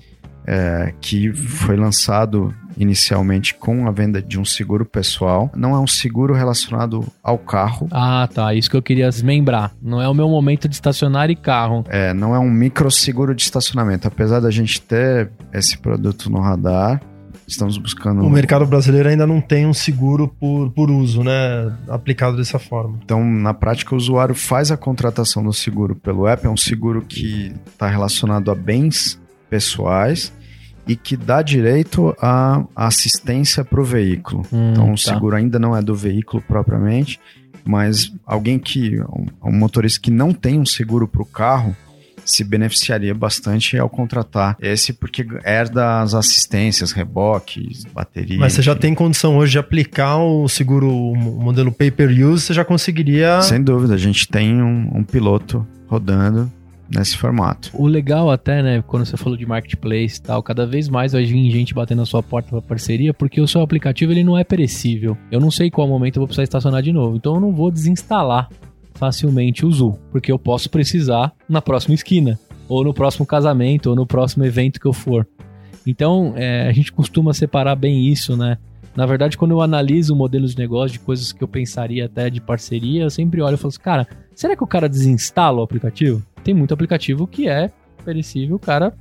é, que foi lançado inicialmente com a venda de um seguro pessoal. Não é um seguro relacionado ao carro, Ah, tá. Isso que eu queria desmembrar. Não é o meu momento de estacionar e carro. É, não é um microseguro de estacionamento. Apesar da gente ter esse produto no radar, estamos buscando. O mercado brasileiro ainda não tem um seguro por, por uso, né? Aplicado dessa forma. Então, na prática, o usuário faz a contratação do seguro pelo app. É um seguro que está relacionado a bens pessoais e que dá direito à assistência para o veículo. Hum, Então, o tá. seguro ainda não é do veículo propriamente, mas alguém que, um, um motorista que não tem um seguro para o carro, se beneficiaria bastante ao contratar esse, porque herda as assistências, reboques, bateria. Mas você já tem condição hoje de aplicar o seguro, o modelo pay-per-use, você já conseguiria... Sem dúvida, a gente tem um, um piloto rodando nesse formato. O legal até, né, quando você falou de marketplace e tal, cada vez mais vai vir gente batendo na sua porta pra parceria, porque o seu aplicativo ele não é perecível. Eu não sei qual momento eu vou precisar estacionar de novo, então eu não vou desinstalar facilmente o Zu, porque eu posso precisar na próxima esquina, ou no próximo casamento, ou no próximo evento que eu for. Então, é, a gente costuma separar bem isso, né? Na verdade, quando eu analiso modelos de negócio de coisas que eu pensaria até de parceria, eu sempre olho e falo assim, cara, será que o cara desinstala o aplicativo? tem muito aplicativo que é perecível, o cara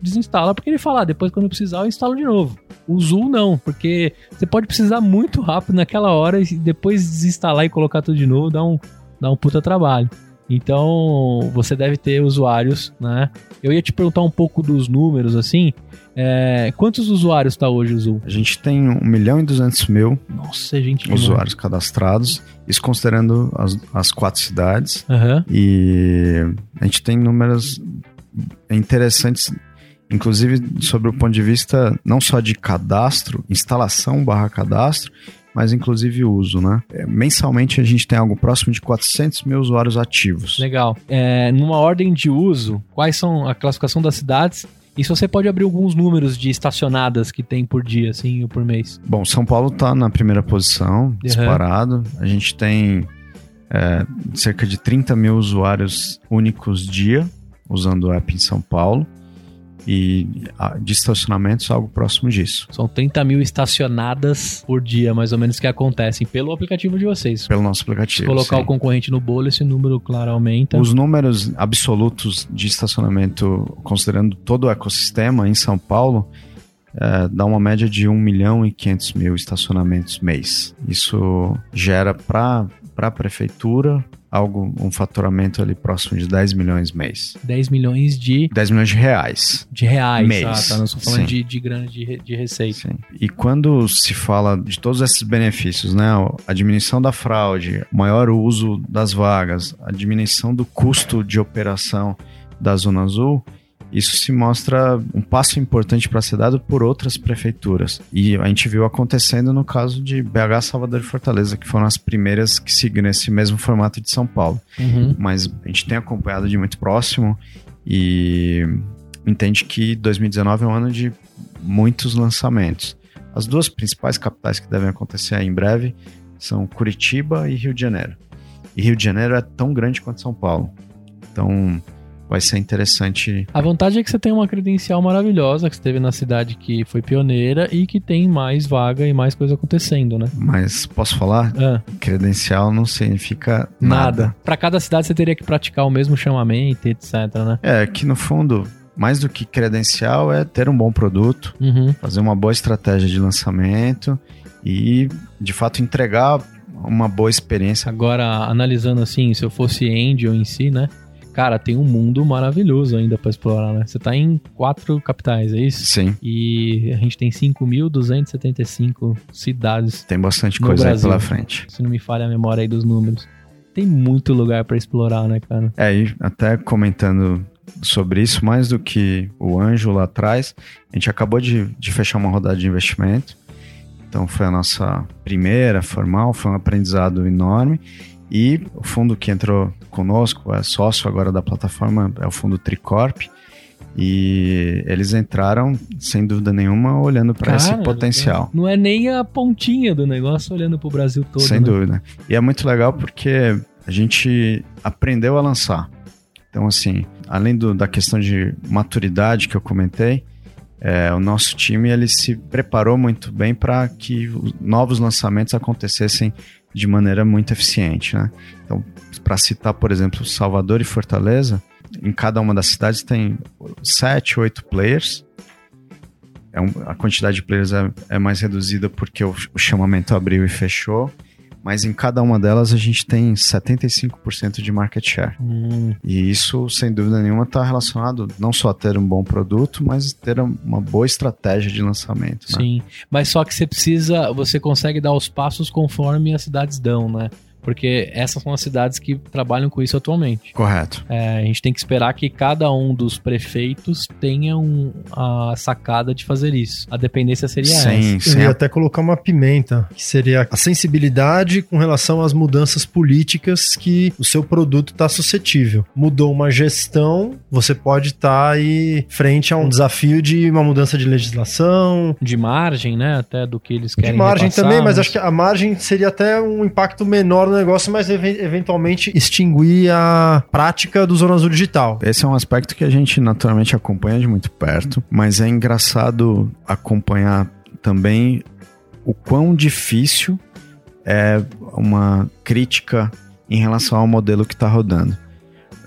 desinstala porque ele fala, ah, depois quando eu precisar eu instalo de novo. O Zul não, porque você pode precisar muito rápido naquela hora e depois desinstalar e colocar tudo de novo dá um, dá um puta trabalho. Então, você deve ter usuários, né? Eu ia te perguntar um pouco dos números, assim. É, quantos usuários está hoje o Zul? A gente tem 1 milhão e 200 mil Nossa, gente. demais. usuários cadastrados, isso considerando as, as quatro cidades. Aham. E a gente tem números interessantes, inclusive sobre o ponto de vista não só de cadastro, instalação barra cadastro, mas inclusive uso, né? É, Mensalmente a gente tem algo próximo de 400 mil usuários ativos. Legal. É, numa ordem de uso, quais são a classificação das cidades? E se você pode abrir alguns números de estacionadas que tem por dia, assim, ou por mês? Bom, São Paulo está na primeira posição, disparado. A gente tem é, cerca de 30 mil usuários únicos dia usando o app em São Paulo. E de estacionamentos, algo próximo disso. São 30 mil estacionadas por dia, mais ou menos, que acontecem pelo aplicativo de vocês. Se Pelo nosso aplicativo. colocar sim. o concorrente no bolo, esse número, claro, aumenta. Os números absolutos de estacionamento, considerando todo o ecossistema em São Paulo, é, dá uma média de 1 milhão e 500 mil estacionamentos mês. Isso gera para a prefeitura algo, um faturamento ali próximo de 10 milhões mês. 10 milhões de, 10 milhões de reais. de reais. Mês. Ah, tá? Não estou falando Sim. de, de grana de, de receita. Sim. E quando se fala de todos esses benefícios, né? A diminuição da fraude, o maior uso das vagas, a diminuição do custo de operação da Zona Azul, isso se mostra um passo importante para ser dado por outras prefeituras. E a gente viu acontecendo no caso de BH, Salvador e Fortaleza, que foram as primeiras que seguiram esse mesmo formato de São Paulo Uhum. mas a gente tem acompanhado de muito próximo e entende que 2019 é um ano de muitos lançamentos. As duas principais capitais que devem acontecer em breve são Curitiba e Rio de Janeiro. E Rio de Janeiro é tão grande quanto São Paulo. Então vai ser interessante. A vantagem é que você tem uma credencial maravilhosa, que você teve na cidade que foi pioneira e que tem mais vaga e mais coisa acontecendo, né? Mas posso falar? Ah, Credencial não significa nada. nada. Pra cada cidade você teria que praticar o mesmo chamamento, etc, né? É que no fundo, mais do que credencial, é ter um bom produto, Uhum. fazer uma boa estratégia de lançamento e, de fato, entregar uma boa experiência. Agora, analisando assim, se eu fosse Angel em si, né? Cara, tem um mundo maravilhoso ainda pra explorar, né? Você tá em quatro capitais, é isso? Sim, E a gente tem 5.275 cidades, tem bastante coisa Brasil. aí pela frente. se não me falha a memória aí dos números. Tem muito lugar pra explorar, né, cara? É, e até comentando sobre isso, mais do que o anjo lá atrás, a gente acabou de, de fechar uma rodada de investimento. Então foi a nossa primeira formal, foi um aprendizado enorme. E o fundo que entrou conosco, é sócio agora da plataforma, é o fundo Tricorp. E eles entraram, sem dúvida nenhuma, olhando para esse potencial. Não é nem a pontinha do negócio olhando pro Brasil todo. Sem né? dúvida. E é muito legal porque a gente aprendeu a lançar. Então, assim, além do- da questão de maturidade que eu comentei, é, o nosso time ele se preparou muito bem para que os novos lançamentos acontecessem de maneira muito eficiente. Né? Então, para citar, por exemplo, Salvador e Fortaleza, em cada uma das cidades tem sete, oito players. É um- a quantidade de players é, é mais reduzida porque o, o chamamento abriu e fechou. Mas em cada uma delas a gente tem 75% de market share. Hum, E isso, sem dúvida nenhuma, está relacionado não só a ter um bom produto, mas ter uma boa estratégia de lançamento. né? sim. Mas só que você precisa, você consegue dar os passos conforme as cidades dão, né? Porque essas são as cidades que trabalham com isso atualmente. Correto. É, a gente tem que esperar que cada um dos prefeitos tenha um, a sacada de fazer isso. A dependência seria Sem, Eu sem ia a- até colocar uma pimenta, que seria a sensibilidade com relação às mudanças políticas que o seu produto está suscetível. Mudou uma gestão, você pode estar aí frente a um desafio de uma mudança de legislação, essa. De margem, né? Até do que eles de querem margem repassar, também, mas né? acho que a margem seria até um impacto menor no negócio, mas even- eventualmente extinguir a prática do Zona Azul Digital. Esse é um aspecto que a gente naturalmente acompanha de muito perto, mas é engraçado acompanhar também o quão difícil é uma crítica em relação ao modelo que está rodando.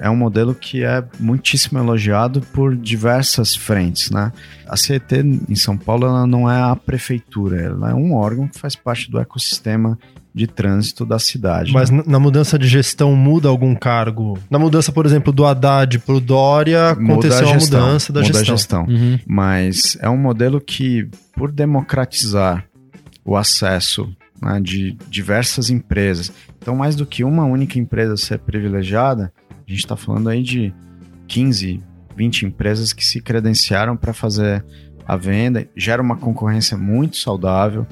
É um modelo que é muitíssimo elogiado por diversas frentes, né? A CET em São Paulo ela não é a prefeitura, ela é um órgão que faz parte do ecossistema de trânsito da cidade. Mas né? na mudança de gestão muda algum cargo? Na mudança, por exemplo, do Haddad pro Dória, Muda aconteceu a, gestão, mudança da muda a gestão. gestão. Uhum. mas é um modelo que, por democratizar o acesso né, de diversas empresas, então mais do que uma única empresa ser privilegiada, a gente está falando aí de 15, 20 empresas que se credenciaram para fazer a venda, gera uma concorrência muito saudável,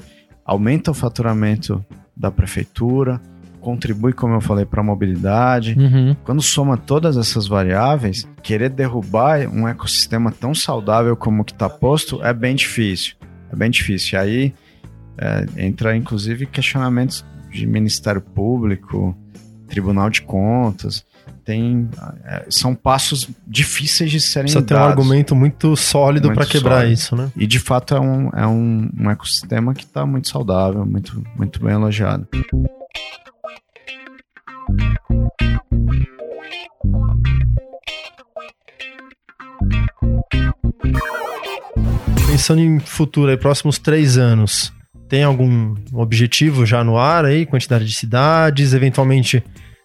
aumenta o faturamento da prefeitura, contribui, como eu falei, para a mobilidade, Uhum. quando soma todas essas variáveis, querer derrubar um ecossistema tão saudável como o que está posto é bem difícil. É bem difícil. E aí é, entra, inclusive, questionamentos de Ministério Público, Tribunal de Contas. Tem, é, são passos difíceis de serem Precisa ter um dados. argumento muito sólido para quebrar sólido. isso, né? E de fato é um, é um, um ecossistema que está muito saudável, muito, muito bem elogiado. Pensando em futuro aí, próximos três anos, tem algum objetivo já no ar aí? Quantidade de cidades, eventualmente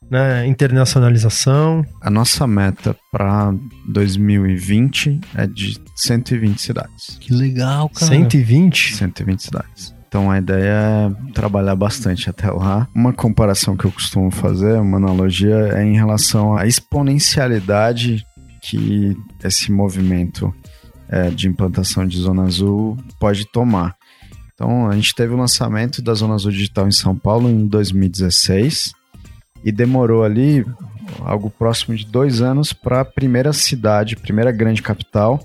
né, internacionalização? A nossa meta para 2020 é de 120 cidades. Que legal, cara. 120? 120 cidades. Então a ideia é trabalhar bastante até lá. Uma comparação que eu costumo fazer, uma analogia, é em relação à exponencialidade que esse movimento é, de implantação de Zona Azul pode tomar. Então a gente teve o lançamento da Zona Azul Digital em São Paulo em 2016 e demorou ali algo próximo de dois anos para a primeira cidade, primeira grande capital,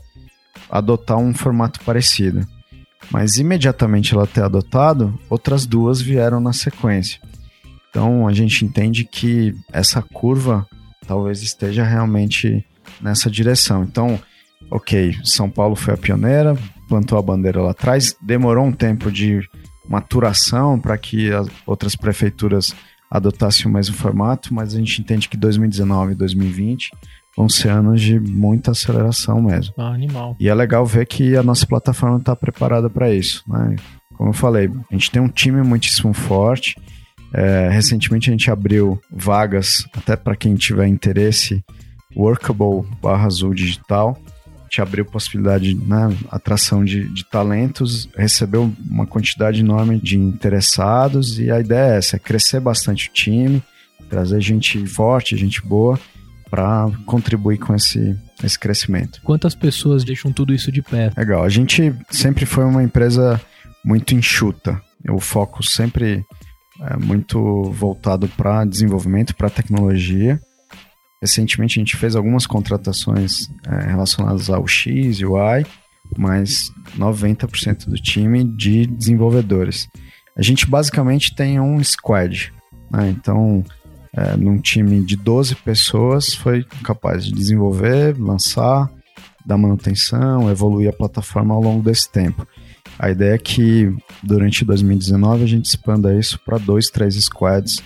adotar um formato parecido. Mas imediatamente ela ter adotado, outras duas vieram na sequência. Então a gente entende que essa curva talvez esteja realmente nessa direção. Então, ok, São Paulo foi a pioneira, plantou a bandeira lá atrás, demorou um tempo de maturação para que as outras prefeituras adotassem o mesmo formato, mas a gente entende que 2019 e 2020 vão ser anos de muita aceleração mesmo. Ah, animal. E é legal ver que a nossa plataforma está preparada para isso. Né? Como eu falei, a gente tem um time muitíssimo forte. É, recentemente a gente abriu vagas até para quem tiver interesse, Workable barra Azul Digital. A gente abriu possibilidade, né, atração de, de talentos, recebeu uma quantidade enorme de interessados e a ideia é essa, é crescer bastante o time, trazer gente forte, gente boa para contribuir com esse, esse crescimento. Quantas pessoas deixam tudo isso de pé? Legal. A gente sempre foi uma empresa muito enxuta. O foco sempre é muito voltado para desenvolvimento, para tecnologia. Recentemente a gente fez algumas contratações é, relacionadas ao X e Y, mas 90% do time de desenvolvedores. A gente basicamente tem um squad, né? Então, é, num time de 12 pessoas, foi capaz de desenvolver, lançar, dar manutenção, evoluir a plataforma ao longo desse tempo. A ideia é que durante 2019 a gente expanda isso para dois, três squads,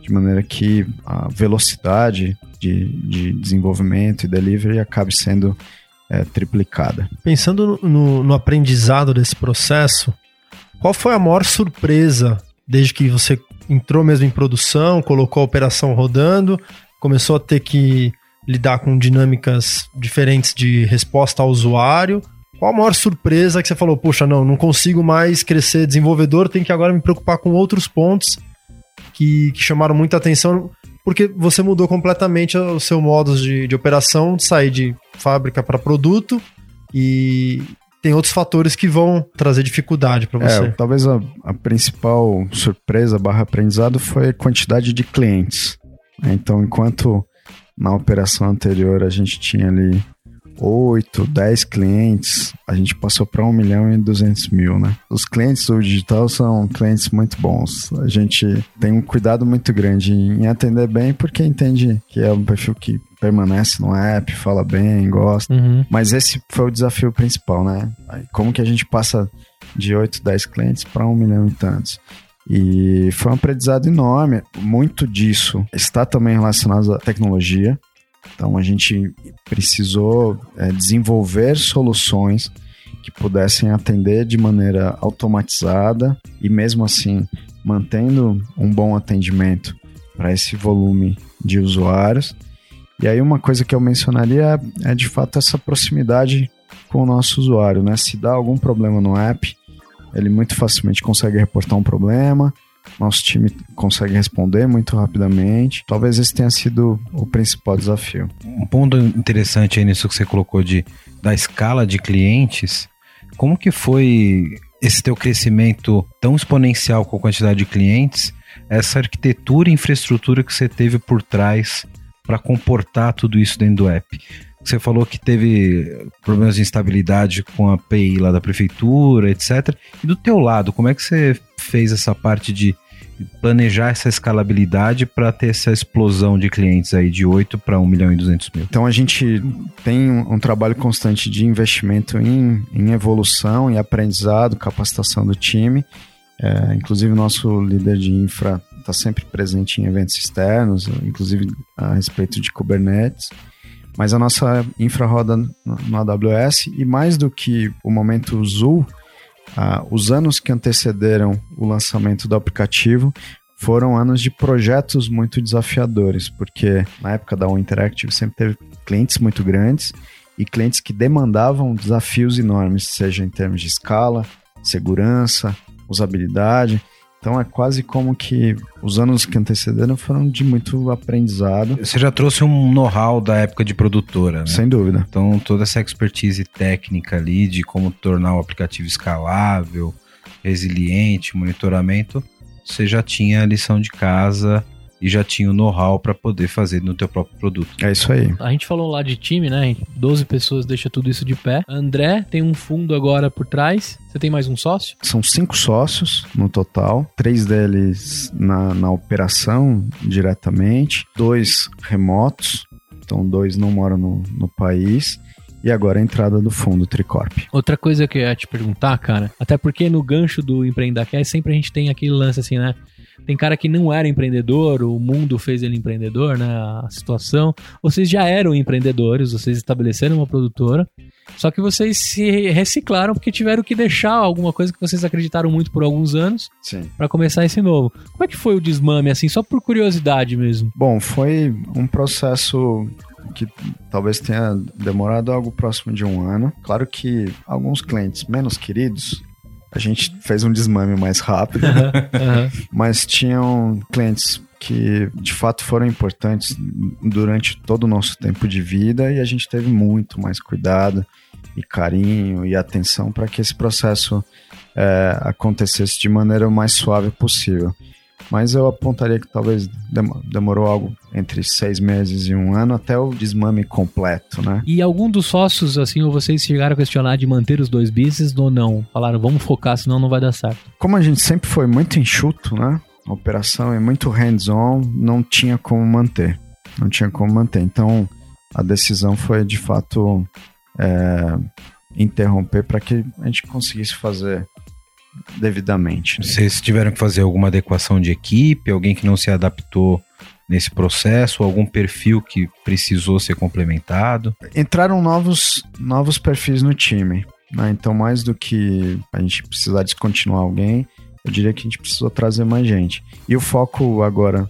de maneira que a velocidade de, de desenvolvimento e delivery acabe sendo é, triplicada. Pensando no, no aprendizado desse processo, qual foi a maior surpresa desde que você entrou mesmo em produção, colocou a operação rodando, começou a ter que lidar com dinâmicas diferentes de resposta ao usuário? Qual a maior surpresa que você falou, poxa, não, não consigo mais crescer desenvolvedor, tenho que agora me preocupar com outros pontos que, que chamaram muita atenção, porque você mudou completamente o seu modo de, de operação, de sair de fábrica para produto e tem outros fatores que vão trazer dificuldade para você. É, talvez a, a principal surpresa barra aprendizado foi a quantidade de clientes. né? Então, enquanto na operação anterior a gente tinha ali 8, 10 clientes, a gente passou para 1 milhão e 200 mil, né? Os clientes do digital são clientes muito bons. A gente tem um cuidado muito grande em atender bem, porque entende que é um perfil que permanece no app, fala bem, gosta. Uhum. Mas esse foi o desafio principal, né? Como que a gente passa de 8, 10 clientes para 1 milhão e tantos? E foi um aprendizado enorme. Muito disso está também relacionado à tecnologia. Então a gente precisou é, desenvolver soluções que pudessem atender de maneira automatizada e mesmo assim mantendo um bom atendimento para esse volume de usuários. E aí uma coisa que eu mencionaria é, é de fato essa proximidade com o nosso usuário, né? Se dá algum problema no app, ele muito facilmente consegue reportar um problema, nosso time consegue responder muito rapidamente. Talvez esse tenha sido o principal desafio. Um ponto interessante aí nisso que você colocou de da escala de clientes, como que foi esse teu crescimento tão exponencial com a quantidade de clientes, essa arquitetura e infraestrutura que você teve por trás para comportar tudo isso dentro do app? Você falou que teve problemas de instabilidade com a API lá da prefeitura, etc. E do teu lado, como é que você fez essa parte de planejar essa escalabilidade para ter essa explosão de clientes aí de 8 para 1 milhão e 200 mil? Então a gente tem um, um trabalho constante de investimento em, em evolução e aprendizado, capacitação do time. É, inclusive o nosso líder de infra está sempre presente em eventos externos, inclusive a respeito de Kubernetes. Mas a nossa infra roda no, AWS e mais do que o momento Zul, ah, os anos que antecederam o lançamento do aplicativo foram anos de projetos muito desafiadores, porque na época da On Interactive sempre teve clientes muito grandes e clientes que demandavam desafios enormes, seja em termos de escala, segurança, usabilidade. Então é quase como que os anos que antecederam foram de muito aprendizado. Você já trouxe um know-how da época de produtora, né? Sem dúvida. Então toda essa expertise técnica ali de como tornar o aplicativo escalável, resiliente, monitoramento, você já tinha a lição de casa e já tinha o know-how para poder fazer no teu próprio produto. É isso aí. A gente falou lá de time, né? 12 pessoas deixa tudo isso de pé. André tem um fundo agora por trás. Você tem mais um sócio? São cinco sócios no total, três deles na, na operação diretamente, dois remotos, então dois não moram no, no país. E agora a entrada do fundo Tricorp. Outra coisa que eu ia te perguntar, cara, até porque no gancho do Empreendacast sempre a gente tem aquele lance assim, né? Tem cara que não era empreendedor, o mundo fez ele empreendedor, né? A situação. Vocês já eram empreendedores, vocês estabeleceram uma produtora, só que vocês se reciclaram porque tiveram que deixar alguma coisa que vocês acreditaram muito por alguns anos para começar esse novo. Como é que foi o desmame, assim, só por curiosidade mesmo? Bom, foi um processo que talvez tenha demorado algo próximo de um ano. Claro que alguns clientes menos queridos, a gente fez um desmame mais rápido, mas tinham clientes que de fato foram importantes durante todo o nosso tempo de vida e a gente teve muito mais cuidado e carinho e atenção para que esse processo é, acontecesse de maneira mais suave possível. Mas eu apontaria que talvez dem- demorou algo entre seis meses e um ano até o desmame completo, né? E algum dos sócios, assim, ou vocês chegaram a questionar de manter os dois business ou não? Falaram, vamos focar, senão não vai dar certo. Como a gente sempre foi muito enxuto, né? A operação é muito hands-on, não tinha como manter. Não tinha como manter. Então, a decisão foi, de fato, é, interromper para que a gente conseguisse fazer devidamente. Vocês tiveram que fazer alguma adequação de equipe, alguém que não se adaptou nesse processo, algum perfil que precisou ser complementado? Entraram novos, novos perfis no time. né? Então, mais do que a gente precisar descontinuar alguém, eu diria que a gente precisou trazer mais gente. E o foco agora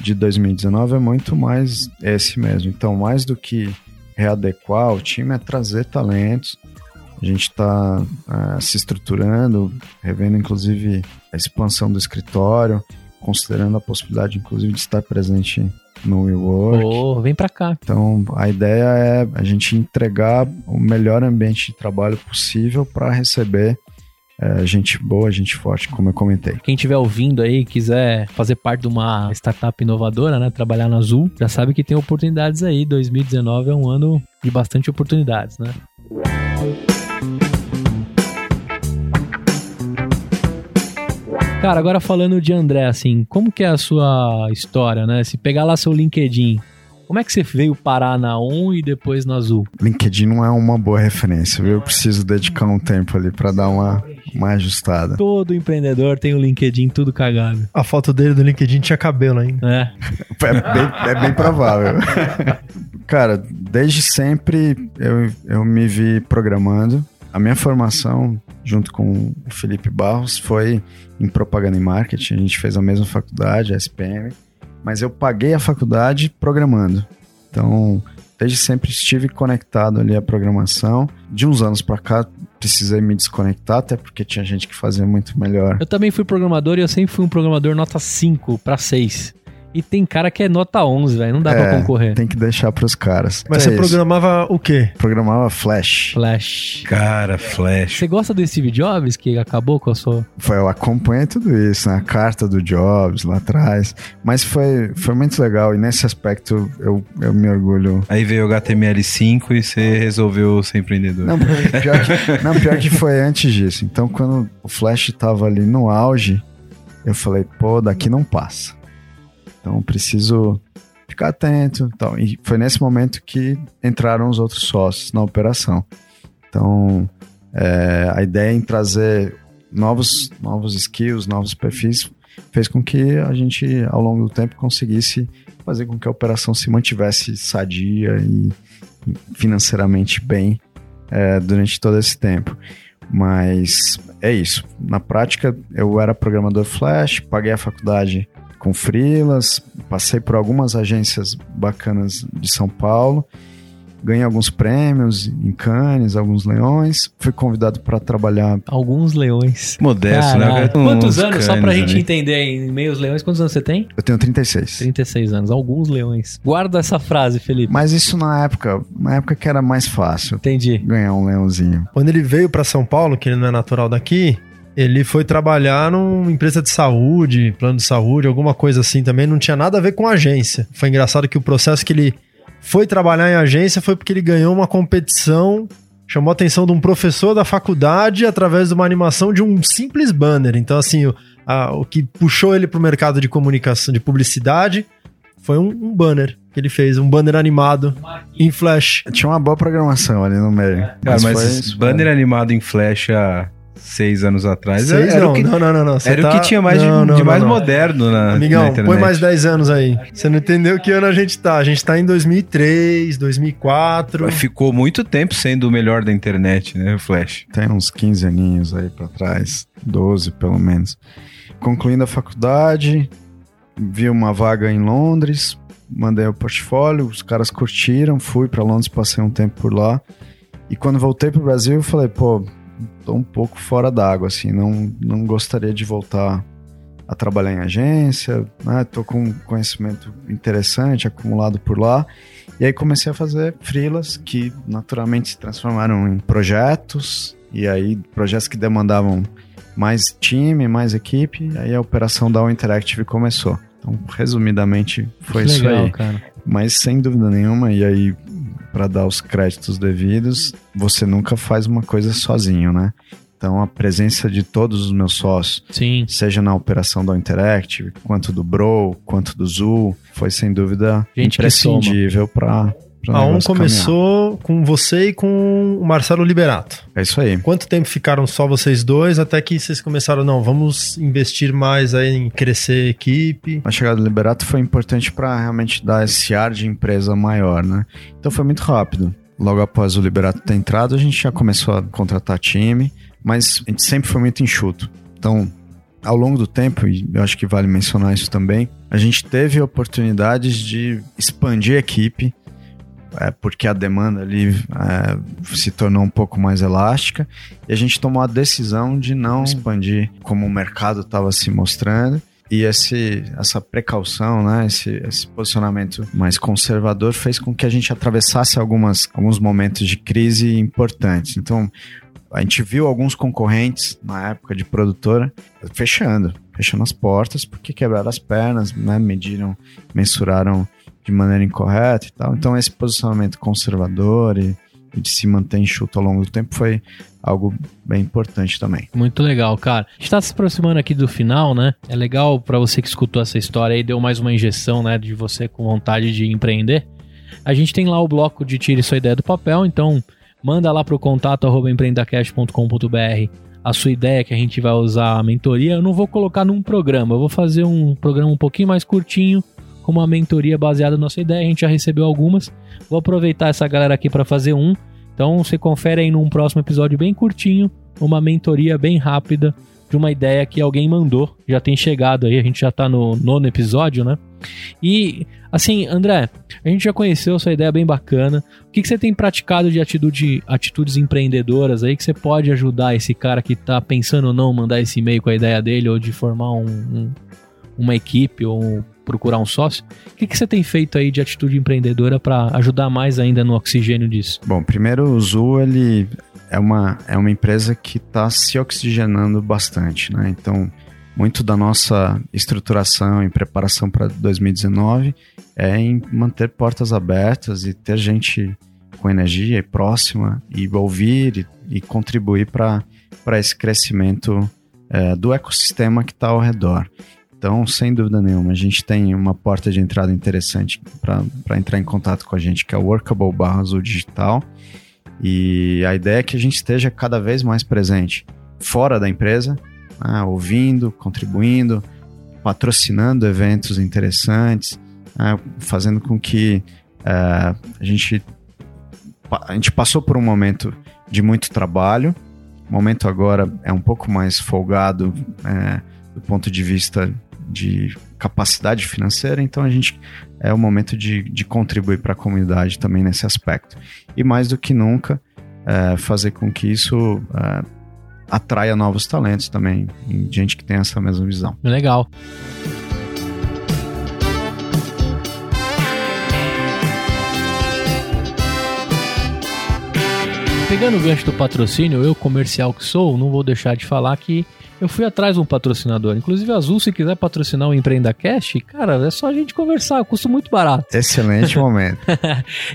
de 2019 é muito mais esse mesmo. Então, mais do que readequar o time, é trazer talentos. A gente está se estruturando, revendo inclusive a expansão do escritório, considerando a possibilidade, inclusive, de estar presente no WeWork. Ô, vem pra cá. Então, a ideia é a gente entregar o melhor ambiente de trabalho possível para receber é, gente boa, gente forte, como eu comentei. Quem estiver ouvindo aí quiser fazer parte de uma startup inovadora, né? Trabalhar na Azul, já sabe que tem oportunidades aí. 2019 é um ano de bastante oportunidades, né? Cara, agora falando de André, assim, como que é a sua história, né? Se pegar lá seu LinkedIn, como é que você veio parar na ON e depois na Azul? LinkedIn não é uma boa referência, viu? Eu preciso dedicar um tempo ali para dar uma, mais ajustada. Todo empreendedor tem o LinkedIn tudo cagado. A foto dele do LinkedIn tinha cabelo ainda. né? É bem, é bem provável. Cara, desde sempre eu, eu me vi programando. A minha formação, junto com o Felipe Barros, foi em propaganda e marketing. A gente fez a mesma faculdade, a SPM, mas eu paguei a faculdade programando. Então, desde sempre estive conectado ali à programação. De uns anos pra cá, precisei me desconectar, até porque tinha gente que fazia muito melhor. Eu também fui programador e eu sempre fui um programador nota 5 pra 6. E tem cara que é nota 11, velho. Não dá pra É, concorrer. Tem que deixar pros caras. Mas Então você é isso. programava o quê? Programava Flash. Flash. Cara, Flash. Você gosta do Steve Jobs, que acabou com a sua... Foi, eu acompanhei tudo isso, né? A carta do Jobs lá atrás. Mas foi, foi muito legal e nesse aspecto eu, eu me orgulho. Aí veio o HTML5 e você resolveu ser empreendedor. Não, pior que, não, pior que foi antes disso. Então, quando o Flash tava ali no auge, eu falei, pô, daqui não passa. Então, preciso ficar atento. Então, e foi nesse momento que entraram os outros sócios na operação. Então, é, a ideia em trazer novos, novos skills, novos perfis, fez com que a gente, ao longo do tempo, conseguisse fazer com que a operação se mantivesse sadia e e financeiramente bem é, durante todo esse tempo. Mas é isso. Na prática, eu era programador Flash, paguei a faculdade com freelas, passei por algumas agências bacanas de São Paulo, ganhei alguns prêmios em Cannes, alguns leões, fui convidado para trabalhar Alguns leões. Modesto, né? Tem uns Quantos anos, só pra canes gente ali. entender em meios leões, quantos anos você tem? Eu tenho 36. 36 anos. Alguns leões. Guarda essa frase, Felipe. Mas isso na época, na época que era mais fácil Entendi. ganhar um leãozinho. Quando ele veio pra São Paulo, que ele não é natural daqui, ele foi trabalhar numa empresa de saúde, plano de saúde, alguma coisa assim também. Não tinha nada a ver com agência. Foi engraçado que o processo que ele foi trabalhar em agência foi porque ele ganhou uma competição, chamou a atenção de um professor da faculdade através de uma animação de um simples banner. Então, assim, o, a- o que puxou ele pro mercado de comunicação, de publicidade, foi um, um banner que ele fez, um banner animado em flash. Tinha uma boa programação ali no meio. Cara, mas, foi isso, banner animado em Flash há seis anos atrás Seis, era, não, o que, não, não, não, não. Você era tá- o que tinha mais de- Não, de, não, mais não. moderno na, na Amigão, internet. põe mais 10 anos aí. Você não entendeu que ano a gente tá. A gente tá em 2003, 2004. Ficou muito tempo sendo o melhor da internet, né, o Flash. Tem uns 15 aninhos aí pra trás, 12 pelo menos. Concluindo a faculdade, vi uma vaga em Londres, mandei o portfólio, os caras curtiram, fui pra Londres, passei um tempo por lá. E quando voltei pro Brasil, eu falei, pô, tô um pouco fora d'água, assim, não, não gostaria de voltar a trabalhar em agência, né? Tô com conhecimento interessante acumulado por lá. E aí comecei a fazer freelas que naturalmente se transformaram em projetos, e aí projetos que demandavam mais time, mais equipe, e aí a operação da All Interactive começou. Então, resumidamente, foi Que isso legal, aí. cara. Mas sem dúvida nenhuma, e aí, para dar os créditos devidos, você nunca faz uma coisa sozinho, né? Então, a presença de todos os meus sócios, Sim. seja na operação da Interactive, quanto do Bro, quanto do Zul, foi sem dúvida Gente imprescindível para A ON começou com você e com o Marcelo Liberato. É isso aí. Quanto tempo ficaram só vocês dois até que vocês começaram, não, vamos investir mais aí em crescer a equipe? A chegada do Liberato foi importante para realmente dar esse ar de empresa maior, né? Então foi muito rápido. Logo após o Liberato ter entrado, a gente já começou a contratar time, mas a gente sempre foi muito enxuto. Então, ao longo do tempo, e eu acho que vale mencionar isso também, a gente teve oportunidades de expandir a equipe, é, porque a demanda ali é, se tornou um pouco mais elástica, e a gente tomou a decisão de não expandir como o mercado estava se mostrando. E esse, essa precaução, né, esse, esse posicionamento mais conservador fez com que a gente atravessasse algumas, alguns momentos de crise importantes. Então, a gente viu alguns concorrentes na época de produtora fechando, fechando as portas porque quebraram as pernas, né, mediram, mensuraram de maneira incorreta e tal. Então, esse posicionamento conservador e, e de se manter enxuto ao longo do tempo foi algo bem importante também. Muito legal, cara. A gente tá se aproximando aqui do final, né? É legal pra você que escutou essa história e deu mais uma injeção, né, de você com vontade de empreender. A gente tem lá o bloco de tire sua ideia do papel, então manda lá pro contato arroba empreendacast.com.br a sua ideia que a gente vai usar a mentoria, eu não vou colocar num programa, eu vou fazer um programa um pouquinho mais curtinho, com uma mentoria baseada na nossa ideia. A gente já recebeu algumas. Vou aproveitar essa galera aqui para fazer um. Então você confere aí num próximo episódio bem curtinho, uma mentoria bem rápida de uma ideia que alguém mandou. Já tem chegado aí, a gente já tá no nono episódio, né? E assim, André, a gente já conheceu sua ideia bem bacana. O que, que você tem praticado de atitude, atitudes empreendedoras aí que você pode ajudar esse cara que tá pensando ou não mandar esse e-mail com a ideia dele ou de formar um, um- uma equipe ou procurar um sócio? O que, que você tem feito aí de atitude empreendedora para ajudar mais ainda no oxigênio disso? Bom, primeiro o Zul ele é uma, é uma empresa que está se oxigenando bastante, né? Então, muito da nossa estruturação e preparação para 2019 é em manter portas abertas e ter gente com energia e próxima e ouvir e, e contribuir para esse crescimento é, do ecossistema que está ao redor. Então, sem dúvida nenhuma, a gente tem uma porta de entrada interessante para entrar em contato com a gente, que é Workable barra Azul Digital. E a ideia é que a gente esteja cada vez mais presente fora da empresa, né, ouvindo, contribuindo, patrocinando eventos interessantes, né, fazendo com que eh, a, gente, a gente passou por um momento de muito trabalho. O momento agora é um pouco mais folgado eh, do ponto de vista de capacidade financeira, então a gente é o momento de, de contribuir para a comunidade também nesse aspecto. E mais do que nunca, é, fazer com que isso é, atraia novos talentos também, gente que tem essa mesma visão. Legal. Pegando o gancho do patrocínio, eu comercial que sou, não vou deixar de falar que eu fui atrás de um patrocinador. Inclusive, Azul, se quiser patrocinar o Empreenda Cash, cara, é só a gente conversar, custa muito barato. Excelente momento.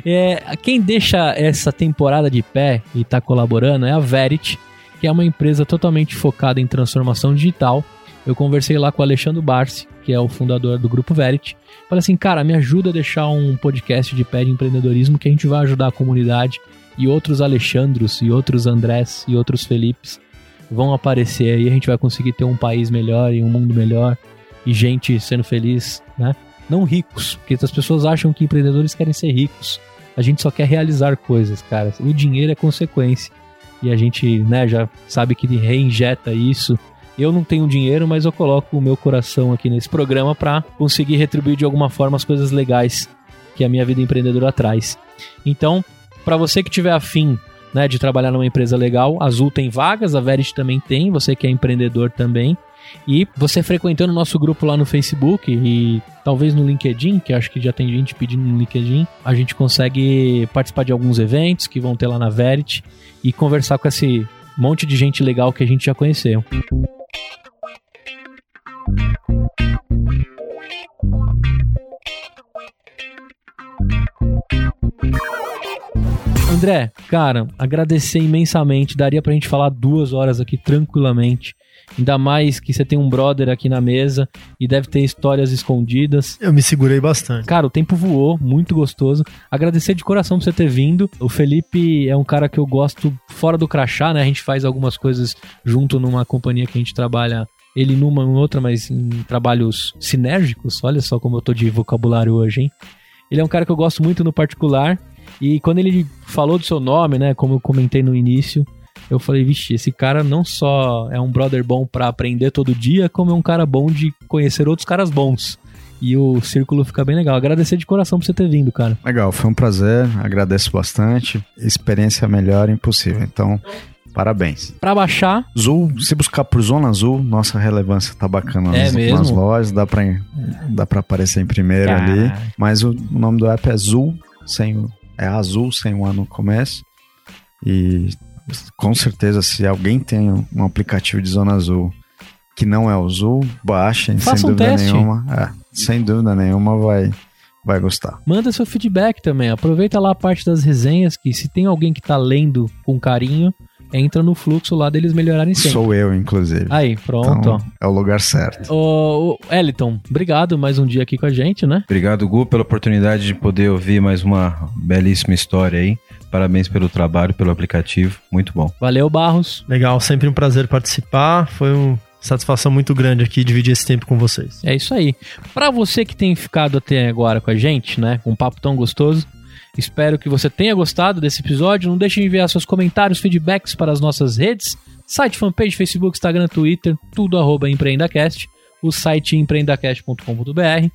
É, quem deixa essa temporada de pé e está colaborando é a Verit, que é uma empresa totalmente focada em transformação digital. Eu conversei lá com o Alexandre Barsi, que é o fundador do grupo Verit. Falei assim, cara, me ajuda a deixar um podcast de pé de empreendedorismo que a gente vai ajudar a comunidade e outros Alexandros e outros Andrés e outros Felipes vão aparecer aí. A gente vai conseguir ter um país melhor e um mundo melhor e gente sendo feliz, né? Não ricos, porque as pessoas acham que empreendedores querem ser ricos. A gente só quer realizar coisas, cara. O dinheiro é consequência. E a gente, né, já sabe que reinjeta isso. Eu não tenho dinheiro, mas eu coloco o meu coração aqui nesse programa para conseguir retribuir de alguma forma as coisas legais que a minha vida empreendedora traz. Então, para você que tiver afim né, de trabalhar numa empresa legal, Azul tem vagas, a Verit também tem, você que é empreendedor também. E você frequentando o nosso grupo lá no Facebook e talvez no LinkedIn, que acho que já tem gente pedindo no LinkedIn, a gente consegue participar de alguns eventos que vão ter lá na Verit e conversar com esse monte de gente legal que a gente já conheceu. André, cara, agradecer imensamente. Daria pra gente falar duas horas aqui tranquilamente. Ainda mais que você tem um brother aqui na mesa e deve ter histórias escondidas. Eu me segurei bastante. Cara, o tempo voou, muito gostoso. Agradecer de coração por você ter vindo. O Felipe é um cara que eu gosto fora do crachá, né? A gente faz algumas coisas junto numa companhia que a gente trabalha. Ele numa, em outra, mas em trabalhos sinérgicos. Olha só como eu tô de vocabulário hoje, hein? Ele é um cara que eu gosto muito no particular. E quando ele falou do seu nome, né? Como eu comentei no início, eu falei, vixe, esse cara não só é um brother bom pra aprender todo dia, como é um cara bom de conhecer outros caras bons. E o círculo fica bem legal. Agradecer de coração por você ter vindo, cara. Legal, foi um prazer, agradeço bastante. Experiência melhor impossível. Então, parabéns. Pra baixar, Azul, se buscar por Zona Azul, nossa relevância tá bacana É nas, mesmo? nas lojas, dá pra, dá pra aparecer em primeiro Cara. ali. Mas o, o nome do app é Azul, sem o, é azul, sem o A no começo. E com certeza, se alguém tem um aplicativo de Zona Azul que não é o Azul, baixem, Faça sem um dúvida teste. nenhuma. É, sem dúvida nenhuma vai, vai gostar. manda seu feedback também. Aproveita lá a parte das resenhas, que se tem alguém que tá lendo com carinho, entra no fluxo lá deles melhorarem sempre. Sou eu, inclusive. Aí, pronto, então, é o lugar certo. Ô, ô, Eliton, obrigado mais um dia aqui com a gente, né? Obrigado, Gu, pela oportunidade de poder ouvir mais uma belíssima história aí. Parabéns pelo trabalho, pelo aplicativo. Muito bom. Valeu, Barros. Legal, sempre um prazer participar. Foi uma satisfação muito grande aqui dividir esse tempo com vocês. É isso aí. Pra você que tem ficado até agora com a gente, né, com um papo tão gostoso, espero que você tenha gostado desse episódio. Não deixe de enviar seus comentários, feedbacks para as nossas redes, site, fanpage, Facebook, Instagram, Twitter, tudo arroba empreendacast, o site empreendacast.com.br.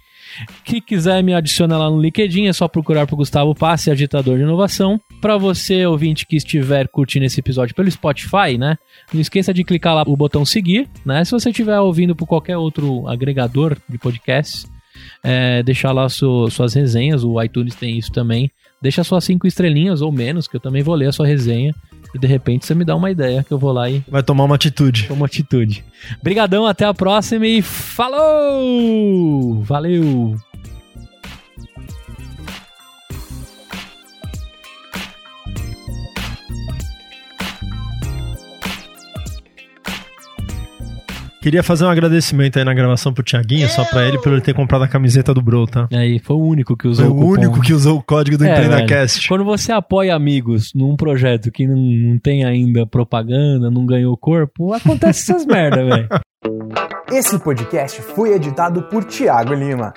Que quiser me adicionar lá no LinkedIn, é só procurar por Gustavo Passe, agitador de inovação. Para você, ouvinte, que estiver curtindo esse episódio pelo Spotify, né? Não esqueça de clicar lá o botão seguir, né? Se você estiver ouvindo por qualquer outro agregador de podcasts, é, deixar lá su- suas resenhas, o iTunes tem isso também. Deixa suas cinco estrelinhas ou menos, que eu também vou ler a sua resenha. E de repente você me dá uma ideia que eu vou lá e Vai tomar uma atitude. tomo atitude. Brigadão, até a próxima e falou! Valeu! Queria fazer um agradecimento aí na gravação pro Tiaguinho, só pra ele, por ele ter comprado a camiseta do Bro, tá? Aí, foi o único que Foi usou o o cupom. único que usou o código do É, EmpreendaCast. Quando você apoia amigos num projeto que não, não tem ainda propaganda, não ganhou corpo, acontece essas merda, velho. Esse podcast foi editado por Tiago Lima.